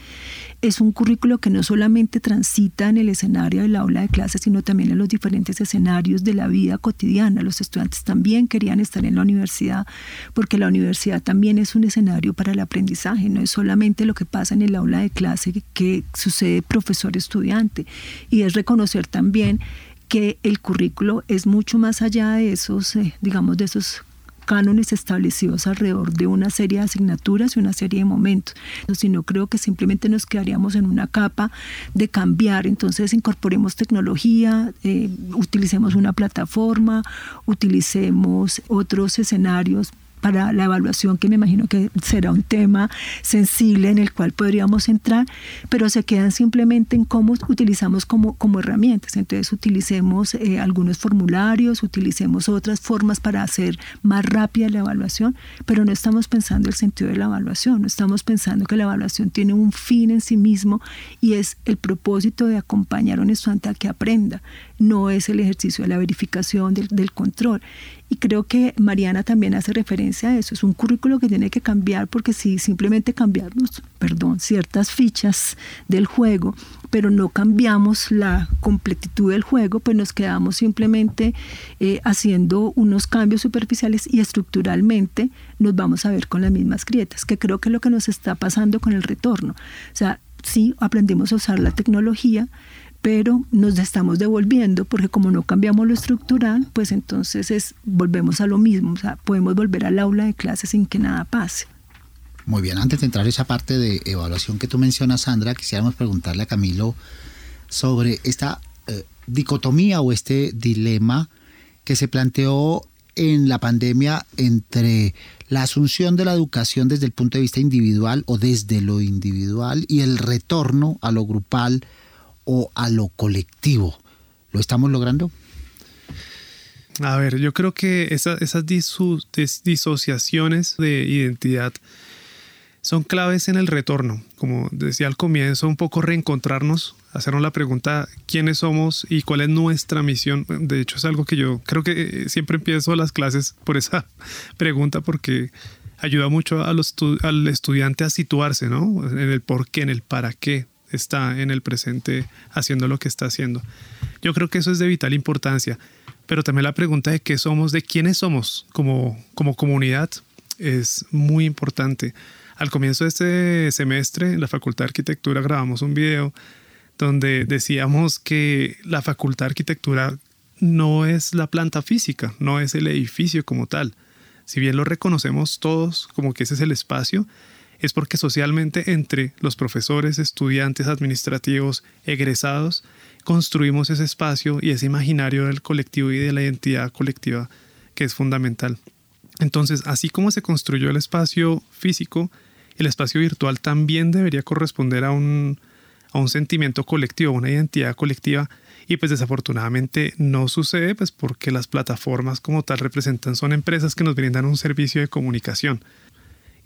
Es un currículo que no solamente transita en el escenario del aula de clase, sino también en los diferentes escenarios de la vida cotidiana. Los estudiantes también querían estar en la universidad, porque la universidad también es un escenario para el aprendizaje, no es solamente lo que pasa en el aula de clase que sucede profesor-estudiante, y es reconocer también que el currículo es mucho más allá de esos, eh, digamos, de esos cánones establecidos alrededor de una serie de asignaturas y una serie de momentos, sino creo que simplemente nos quedaríamos en una capa de cambiar, entonces incorporemos tecnología, eh, utilicemos una plataforma, utilicemos otros escenarios para la evaluación, que me imagino que será un tema sensible en el cual podríamos entrar, pero se quedan simplemente en cómo utilizamos como, como herramientas. Entonces utilicemos eh, algunos formularios, utilicemos otras formas para hacer más rápida la evaluación, pero no estamos pensando el sentido de la evaluación, no estamos pensando que la evaluación tiene un fin en sí mismo y es el propósito de acompañar a un estudiante a que aprenda, no es el ejercicio de la verificación, del, control. Y creo que Mariana también hace referencia a eso. Es un currículo que tiene que cambiar porque si simplemente cambiamos, perdón, ciertas fichas del juego, pero no cambiamos la completitud del juego, pues nos quedamos simplemente eh, haciendo unos cambios superficiales y estructuralmente nos vamos a ver con las mismas grietas, que creo que es lo que nos está pasando con el retorno. O sea, sí aprendimos a usar la tecnología, pero nos estamos devolviendo porque como no cambiamos lo estructural, pues entonces es, volvemos a lo mismo, o sea, podemos volver al aula de clases sin que nada pase. Muy bien, antes de entrar a esa parte de evaluación que tú mencionas, Sandra, quisiéramos preguntarle a Camilo sobre esta eh, dicotomía o este dilema que se planteó en la pandemia entre la asunción de la educación desde el punto de vista individual o desde lo individual y el retorno a lo grupal o a lo colectivo. ¿Lo estamos logrando? A ver, yo creo que esas disociaciones de identidad son claves en el retorno. Como decía al comienzo, un poco reencontrarnos, hacernos la pregunta quiénes somos y cuál es nuestra misión. De hecho, es algo que yo creo que siempre empiezo las clases por esa (laughs) pregunta porque ayuda mucho al estudiante a situarse, ¿no? En el por qué, en el para qué está en el presente haciendo lo que está haciendo. Yo creo que eso es de vital importancia, pero también la pregunta de qué somos, de quiénes somos como, como comunidad, es muy importante. Al comienzo de este semestre, en la Facultad de Arquitectura grabamos un video donde decíamos que la Facultad de Arquitectura no es la planta física, no es el edificio como tal. Si bien lo reconocemos todos como que ese es el espacio, es porque socialmente entre los profesores, estudiantes, administrativos, egresados, construimos ese espacio y ese imaginario del colectivo y de la identidad colectiva que es fundamental. Entonces, así como se construyó el espacio físico, el espacio virtual también debería corresponder a un, a un sentimiento colectivo, una identidad colectiva y pues desafortunadamente no sucede pues porque las plataformas como tal representan son empresas que nos brindan un servicio de comunicación.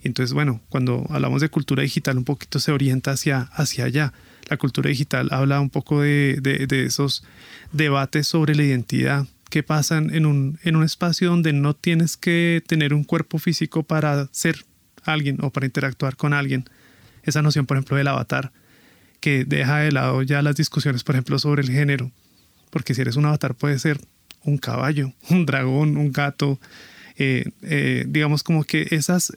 Entonces, bueno, cuando hablamos de cultura digital un poquito se orienta hacia, hacia allá. La cultura digital habla un poco de, de, esos debates sobre la identidad que pasan en un, en un espacio donde no tienes que tener un cuerpo físico para ser alguien o para interactuar con alguien. Esa noción, por ejemplo, del avatar que deja de lado ya las discusiones, por ejemplo, sobre el género, porque si eres un avatar puede ser un caballo, (laughs) un dragón, un gato, eh, eh, digamos como que esas,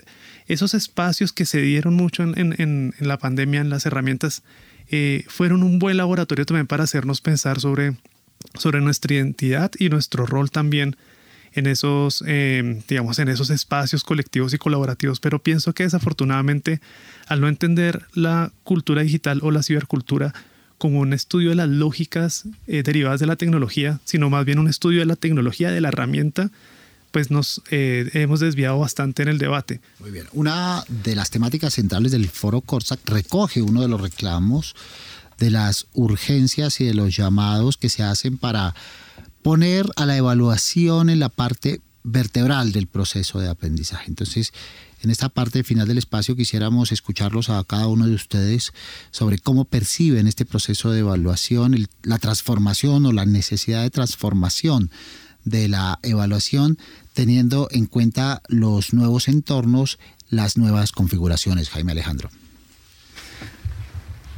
esos espacios que se dieron mucho en, la pandemia, en las herramientas, eh, fueron un buen laboratorio también para hacernos pensar sobre, nuestra identidad y nuestro rol también en esos, eh, digamos, en esos espacios colectivos y colaborativos, pero pienso que desafortunadamente al no entender la cultura digital o la cibercultura como un estudio de las lógicas eh, derivadas de la tecnología, sino más bien un estudio de la tecnología, de la herramienta, pues nos eh, hemos desviado bastante en el debate. Muy bien. Una de las temáticas centrales del foro Corsac recoge uno de los reclamos de las urgencias y de los llamados que se hacen para poner a la evaluación en la parte vertebral del proceso de aprendizaje. Entonces, en esta parte final del espacio quisiéramos escucharlos a cada uno de ustedes sobre cómo perciben este proceso de evaluación, la transformación o la necesidad de transformación de la evaluación teniendo en cuenta los nuevos entornos, las nuevas configuraciones. Jaime Alejandro.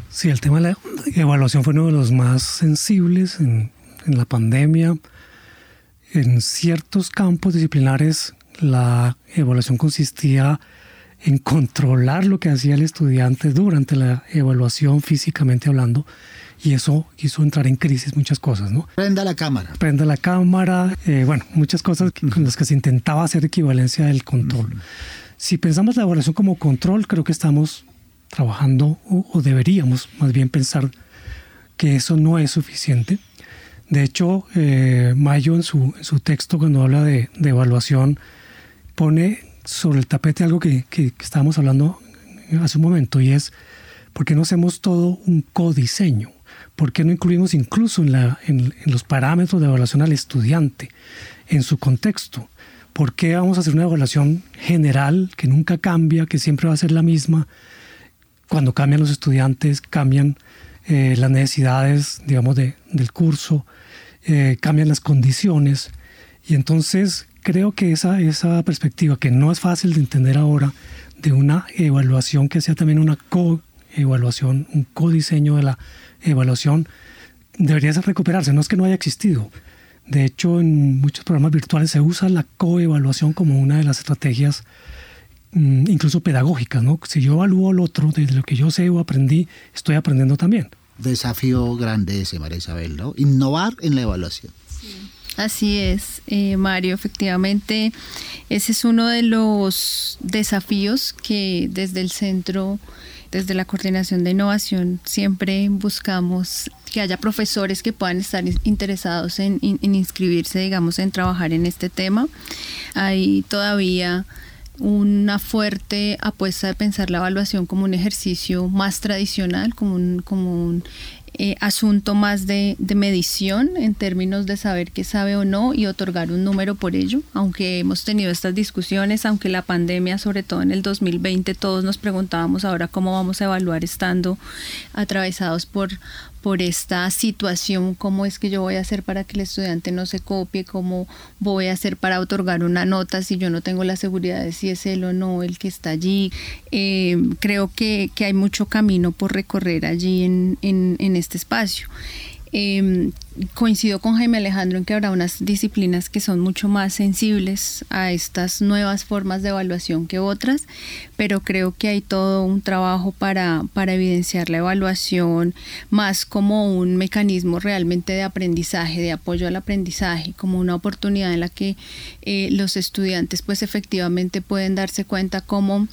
Sí, el tema de la evaluación fue uno de los más sensibles en en la pandemia, en ciertos campos disciplinares la evaluación consistía en controlar lo que hacía el estudiante durante la evaluación físicamente hablando y eso hizo entrar en crisis muchas cosas, ¿no? Prenda la cámara. Prenda la cámara, eh, bueno, muchas cosas con las que se intentaba hacer equivalencia del control. Si pensamos la evaluación como control, creo que estamos trabajando o deberíamos más bien pensar que eso no es suficiente de hecho, eh, Mayo en su, texto, cuando habla de, evaluación, pone sobre el tapete algo que, estábamos hablando hace un momento, y es, ¿por qué no hacemos todo un codiseño? ¿Por qué no incluimos incluso en, la, en, los parámetros de evaluación al estudiante, en su contexto? ¿Por qué vamos a hacer una evaluación general que nunca cambia, que siempre va a ser la misma? Cuando cambian los estudiantes, cambian eh, las necesidades, digamos, de, del curso, eh, cambian las condiciones. Y entonces creo que esa, esa perspectiva, que no es fácil de entender ahora, de una evaluación que sea también una co-evaluación, un co-diseño de la evaluación, debería recuperarse. No es que no haya existido. De hecho, en muchos programas virtuales se usa la coevaluación como una de las estrategias mm, incluso pedagógicas. ¿no? Si yo evalúo al otro desde lo que yo sé o aprendí, estoy aprendiendo también desafío grande ese, María Isabel, ¿no? Innovar en la evaluación. Así es, eh, Mario, efectivamente, ese es uno de los desafíos que desde el centro, desde la coordinación de innovación, siempre buscamos que haya profesores que puedan estar interesados en, en inscribirse, digamos, en trabajar en este tema. Hay todavía una fuerte apuesta de pensar la evaluación como un ejercicio más tradicional, como un, como un eh, asunto más de, de, medición en términos de saber qué sabe o no y otorgar un número por ello, aunque hemos tenido estas discusiones, aunque la pandemia, sobre todo en el 2020, todos nos preguntábamos ahora cómo vamos a evaluar estando atravesados por, por esta situación, cómo es que yo voy a hacer para que el estudiante no se copie, cómo voy a hacer para otorgar una nota si yo no tengo la seguridad de si es él o no el que está allí. Eh, creo que, que, hay mucho camino por recorrer allí en, en, en este espacio. Eh, coincido con Jaime Alejandro en que habrá unas disciplinas que son mucho más sensibles a estas nuevas formas de evaluación que otras, pero creo que hay todo un trabajo para, para evidenciar la evaluación más como un mecanismo realmente de aprendizaje, de apoyo al aprendizaje, como una oportunidad en la que eh, los estudiantes pues efectivamente pueden darse cuenta cómo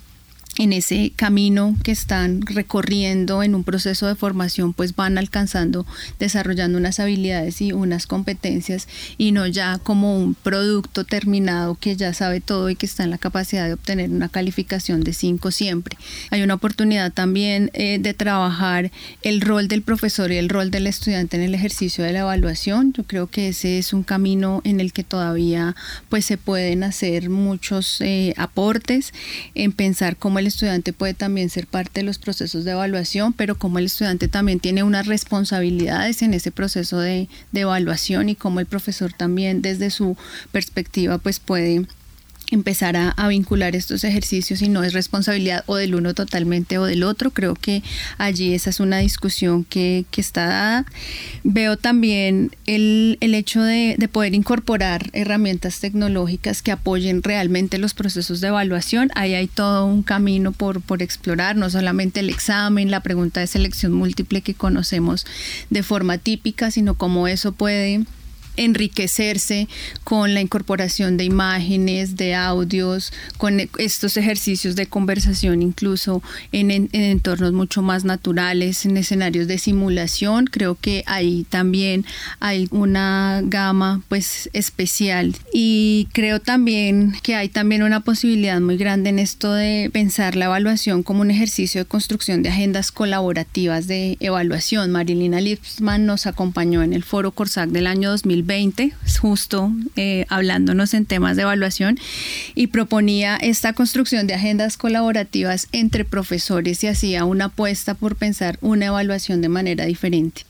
en ese camino que están recorriendo en un proceso de formación, pues van alcanzando, desarrollando unas habilidades y unas competencias y no ya como un producto terminado que ya sabe todo y que está en la capacidad de obtener una calificación de 5 siempre. Hay una oportunidad también eh, de trabajar el rol del profesor y el rol del estudiante en el ejercicio de la evaluación. Yo creo que ese es un camino en el que todavía pues se pueden hacer muchos eh, aportes en pensar cómo el estudiante puede también ser parte de los procesos de evaluación, pero como el estudiante también tiene unas responsabilidades en ese proceso de, de evaluación y como el profesor también desde su perspectiva pues puede empezar a, vincular estos ejercicios y no es responsabilidad o del uno totalmente o del otro. Creo que allí esa es una discusión que, está dada. Veo también el, hecho de, poder incorporar herramientas tecnológicas que apoyen realmente los procesos de evaluación. Ahí hay todo un camino por, por explorar, no solamente el examen, la pregunta de selección múltiple que conocemos de forma típica, sino cómo eso puede enriquecerse con la incorporación de imágenes, de audios, con estos ejercicios de conversación incluso en, entornos mucho más naturales, en escenarios de simulación. Creo que ahí también hay una gama pues especial y creo también que hay también una posibilidad muy grande en esto de pensar la evaluación como un ejercicio de construcción de agendas colaborativas de evaluación. Marilina Lipsman nos acompañó en el foro Corsac del año 2020 20, justo eh, hablándonos en temas de evaluación, y proponía esta construcción de agendas colaborativas entre profesores y hacía una apuesta por pensar una evaluación de manera diferente.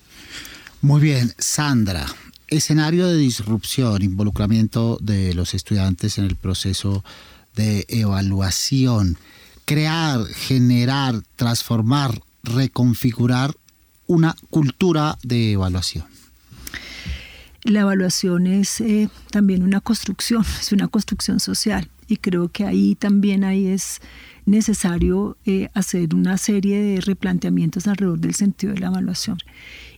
Muy bien, Sandra. Escenario de disrupción, involucramiento de los estudiantes en el proceso de evaluación. Crear, generar, transformar, reconfigurar una cultura de evaluación la evaluación es eh, también una construcción, (laughs) es una construcción social y creo que ahí también ahí es necesario eh, hacer una serie de replanteamientos alrededor del sentido de la evaluación.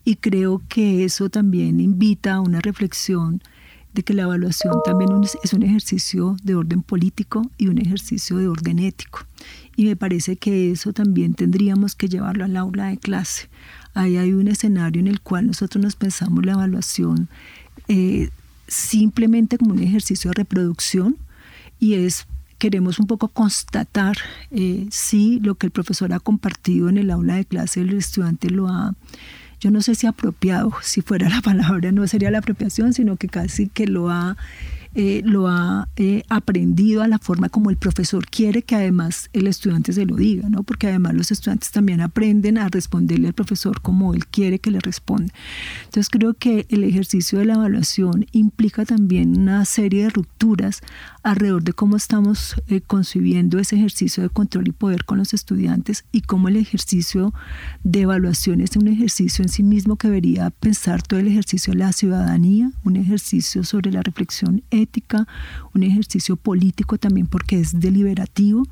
Y creo que eso también invita a una reflexión de que la evaluación también es un ejercicio de orden político y un ejercicio de orden ético. Y me parece que eso también tendríamos que llevarlo al aula de clase. Ahí hay un escenario en el cual nosotros nos pensamos la evaluación eh, simplemente como un ejercicio de reproducción y es queremos un poco constatar eh, si lo que el profesor ha compartido en el aula de clase el estudiante lo ha yo no sé si apropiado, si fuera la palabra, no sería la apropiación, sino que casi que lo ha eh, lo ha eh, aprendido a la forma como el profesor quiere que además el estudiante se lo diga, ¿no? Porque además los estudiantes también aprenden a responderle al profesor como él quiere que le responda. Entonces creo que el ejercicio de la evaluación implica también una serie de rupturas alrededor de cómo estamos eh, concibiendo ese ejercicio de control y poder con los estudiantes y cómo el ejercicio de evaluación es un ejercicio en sí mismo que debería pensar todo el ejercicio de la ciudadanía, un ejercicio sobre la reflexión ética, un ejercicio político también porque es deliberativo,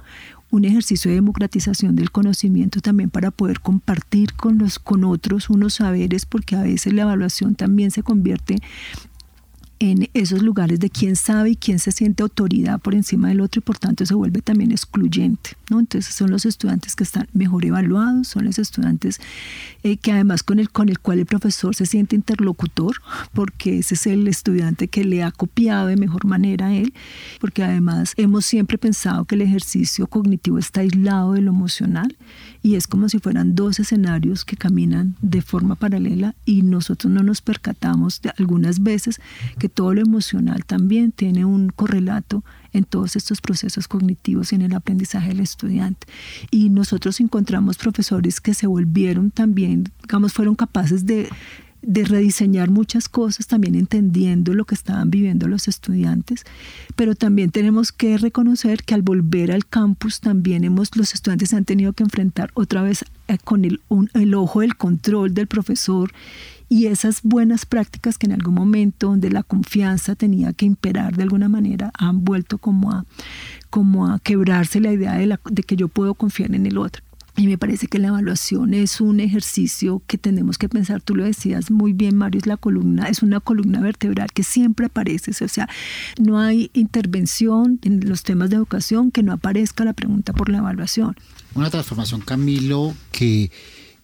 un ejercicio de democratización del conocimiento también para poder compartir con los con otros unos saberes porque a veces la evaluación también se convierte en esos lugares de quién sabe y quién se siente autoridad por encima del otro y por tanto se vuelve también excluyente. ¿no? Entonces son los estudiantes que están mejor evaluados, son los estudiantes eh, que además con el, con el cual el profesor se siente interlocutor, porque ese es el estudiante que le ha copiado de mejor manera a él, porque además hemos siempre pensado que el ejercicio cognitivo está aislado de lo emocional y es como si fueran dos escenarios que caminan de forma paralela y nosotros no nos percatamos de algunas veces que todo lo emocional también tiene un correlato en todos estos procesos cognitivos y en el aprendizaje del estudiante. Y nosotros encontramos profesores que se volvieron también, digamos, fueron capaces de de rediseñar muchas cosas, también entendiendo lo que estaban viviendo los estudiantes, pero también tenemos que reconocer que al volver al campus también hemos, los estudiantes han tenido que enfrentar otra vez eh, con el, el ojo del control del profesor y esas buenas prácticas que en algún momento donde la confianza tenía que imperar de alguna manera han vuelto como a, como a quebrarse la idea de, la, de que yo puedo confiar en el otro. Y me parece que la evaluación es un ejercicio que tenemos que pensar, tú lo decías muy bien, Mario, es la columna, es una columna vertebral que siempre aparece, o sea, no hay intervención en los temas de educación que no aparezca la pregunta por la evaluación. Una transformación, Camilo, que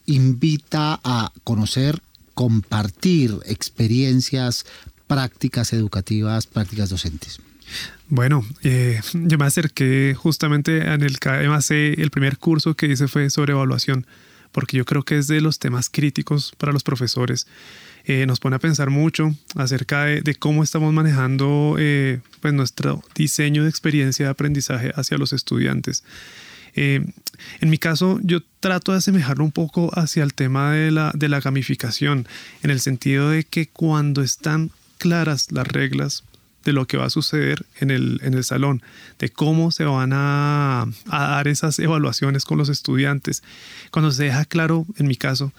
invita a conocer, compartir experiencias prácticas educativas, prácticas docentes. Bueno, eh, yo me acerqué justamente en el KMAC, el primer curso que hice fue sobre evaluación, porque yo creo que es de los temas críticos para los profesores. Eh, nos pone a pensar mucho acerca de, cómo estamos manejando eh, pues nuestro diseño de experiencia de aprendizaje hacia los estudiantes. en mi caso, yo trato de asemejarlo un poco hacia el tema de la, de la gamificación, en el sentido de que cuando están claras las reglas de lo que va a suceder en el, en el salón, de cómo se van a, a, dar esas evaluaciones con los estudiantes. Cuando se deja claro, en mi caso,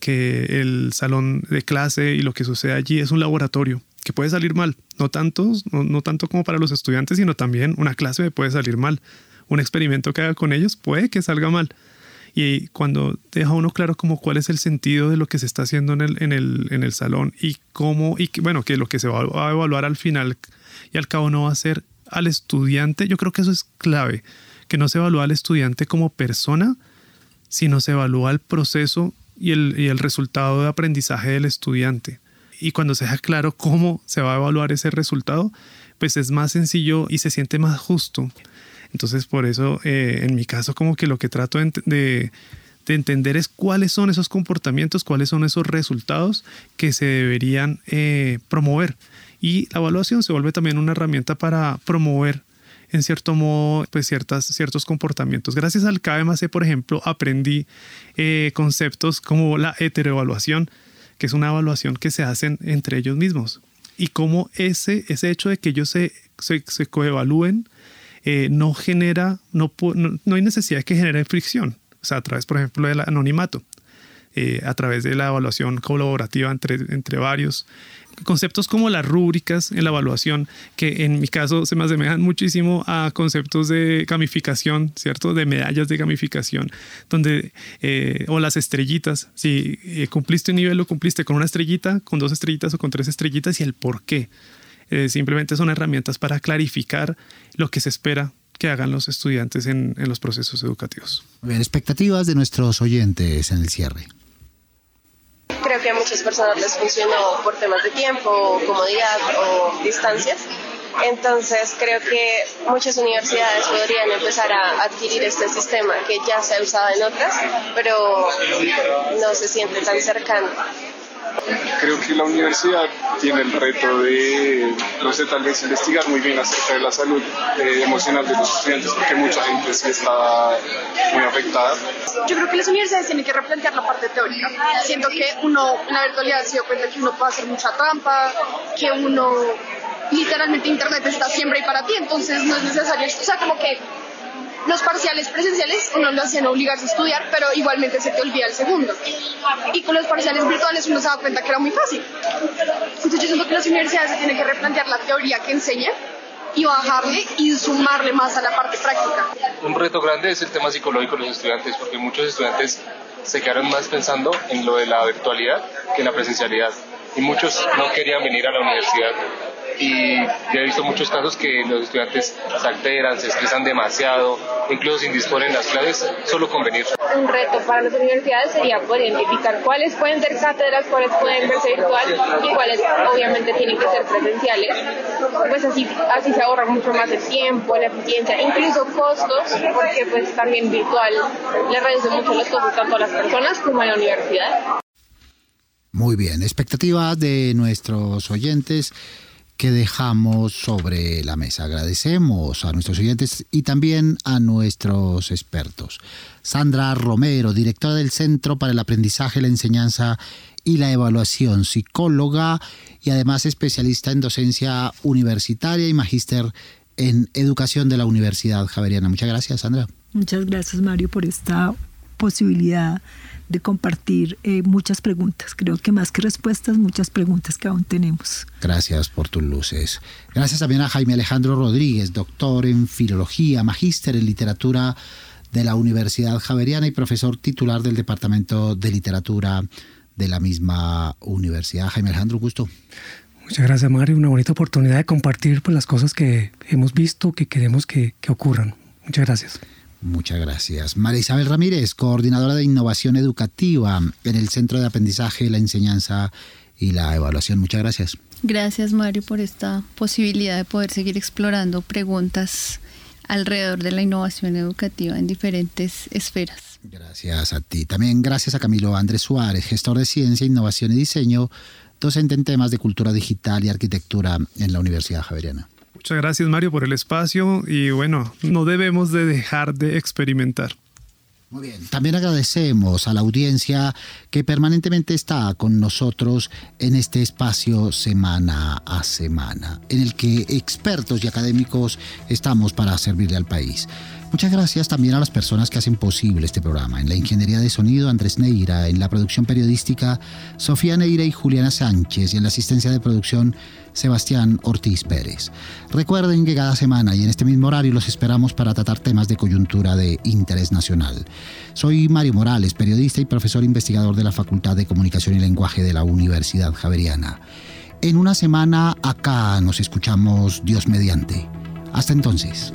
que el salón de clase y lo que sucede allí es un laboratorio que puede salir mal, no tanto, no, no tanto como para los estudiantes, sino también una clase puede salir mal. Un experimento que haga con ellos puede que salga mal. Y cuando deja uno claro como cuál es el sentido de lo que se está haciendo en el, en el, en el salón y cómo, y bueno, que lo que se va a evaluar al final y al cabo no va a ser al estudiante, yo creo que eso es clave, que no se evalúa al estudiante como persona, sino se evalúa el proceso y el, y el resultado de aprendizaje del estudiante. Y cuando se deja claro cómo se va a evaluar ese resultado, pues es más sencillo y se siente más justo. Entonces, por eso, eh, en mi caso, como que lo que trato de, entender es cuáles son esos comportamientos, cuáles son esos resultados que se deberían eh, promover. Y la evaluación se vuelve también una herramienta para promover en cierto modo, pues ciertas, ciertos comportamientos. Gracias al KMAC, por ejemplo, aprendí eh, conceptos como la heteroevaluación, que es una evaluación que se hacen entre ellos mismos. Y cómo ese, ese hecho de que ellos se, se, se coevalúen eh, no genera, no, no, hay necesidad que genere fricción. O sea, a través, por ejemplo, del anonimato, eh, a través de la evaluación colaborativa entre, entre varios. Conceptos como las rúbricas en la evaluación, que en mi caso se me asemejan muchísimo a conceptos de gamificación, ¿cierto? De medallas de gamificación, donde, eh, o las estrellitas, si cumpliste un nivel, lo cumpliste con una estrellita, con dos estrellitas o con tres estrellitas y el por qué. Eh, simplemente son herramientas para clarificar lo que se espera que hagan los estudiantes en, en los procesos educativos. Bien, expectativas de nuestros oyentes en el cierre. Creo que a muchas personas les funcionó por temas de tiempo, comodidad o distancias. Entonces creo que muchas universidades podrían empezar a adquirir este sistema que ya se ha usado en otras, pero no se siente tan cercano. Creo que la universidad tiene el reto de, no sé, tal vez investigar muy bien acerca de la salud eh, emocional de los estudiantes, porque mucha gente sí está muy afectada. Yo creo que las universidades tienen que replantear la parte teórica. Siento que uno en la virtualidad se dio cuenta que uno puede hacer mucha trampa, que uno literalmente internet está siempre ahí para ti, entonces no es necesario, o sea, como que los parciales presenciales uno lo hacían obligarse a estudiar, pero igualmente se te olvida el segundo. Y con los parciales virtuales uno se da cuenta que era muy fácil. Entonces yo siento que las universidades se tienen que replantear la teoría que enseñan y bajarle y sumarle más a la parte práctica. Un reto grande es el tema psicológico de los estudiantes, porque muchos estudiantes se quedaron más pensando en lo de la virtualidad que en la presencialidad. y muchos no querían venir a la universidad y ya he visto muchos casos que los estudiantes se alteran, se estresan demasiado, incluso sin disponer las clases solo con venir. Un reto para las universidades sería poder identificar cuáles pueden ser cátedras, cuáles pueden verse virtual y cuáles obviamente tienen que ser presenciales. Pues así, así se ahorra mucho más el tiempo, la eficiencia, incluso costos, porque pues también virtual le reduce mucho los costos tanto a las personas como a la universidad. Muy bien, expectativas de nuestros oyentes que dejamos sobre la mesa. Agradecemos a nuestros oyentes y también a nuestros expertos. Sandra Romero, directora del Centro para el Aprendizaje, la Enseñanza y la Evaluación, psicóloga y además especialista en docencia universitaria y magíster en educación de la Universidad Javeriana. Muchas gracias, Sandra. Muchas gracias, Mario, por esta posibilidad de compartir eh, muchas preguntas. Creo que más que respuestas, muchas preguntas que aún tenemos. Gracias por tus luces. Gracias también a Jaime Alejandro Rodríguez, doctor en filología, magíster en literatura de la Universidad Javeriana y profesor titular del Departamento de Literatura de la misma universidad. Jaime Alejandro, gusto. Muchas gracias, Mario. Una bonita oportunidad de compartir pues, las cosas que hemos visto, que queremos que, que ocurran. Muchas gracias. Muchas gracias. María Isabel Ramírez, coordinadora de innovación educativa en el Centro de Aprendizaje, la Enseñanza y la Evaluación. Muchas gracias. Gracias, Mario, por esta posibilidad de poder seguir explorando preguntas alrededor de la innovación educativa en diferentes esferas. Gracias a ti. También gracias a Camilo Andrés Suárez, gestor de Ciencia, Innovación y Diseño, docente en temas de cultura digital y arquitectura en la Universidad Javeriana. Muchas gracias Mario por el espacio y bueno, no debemos de dejar de experimentar. Muy bien. También agradecemos a la audiencia que permanentemente está con nosotros en este espacio semana a semana, en el que expertos y académicos estamos para servirle al país. Muchas gracias también a las personas que hacen posible este programa. En la ingeniería de sonido, Andrés Neira. En la producción periodística, Sofía Neira y Juliana Sánchez. Y en la asistencia de producción, Sebastián Ortiz Pérez. Recuerden que cada semana y en este mismo horario los esperamos para tratar temas de coyuntura de interés nacional. Soy Mario Morales, periodista y profesor investigador de la Facultad de Comunicación y Lenguaje de la Universidad Javeriana. En una semana acá nos escuchamos Dios mediante. Hasta entonces.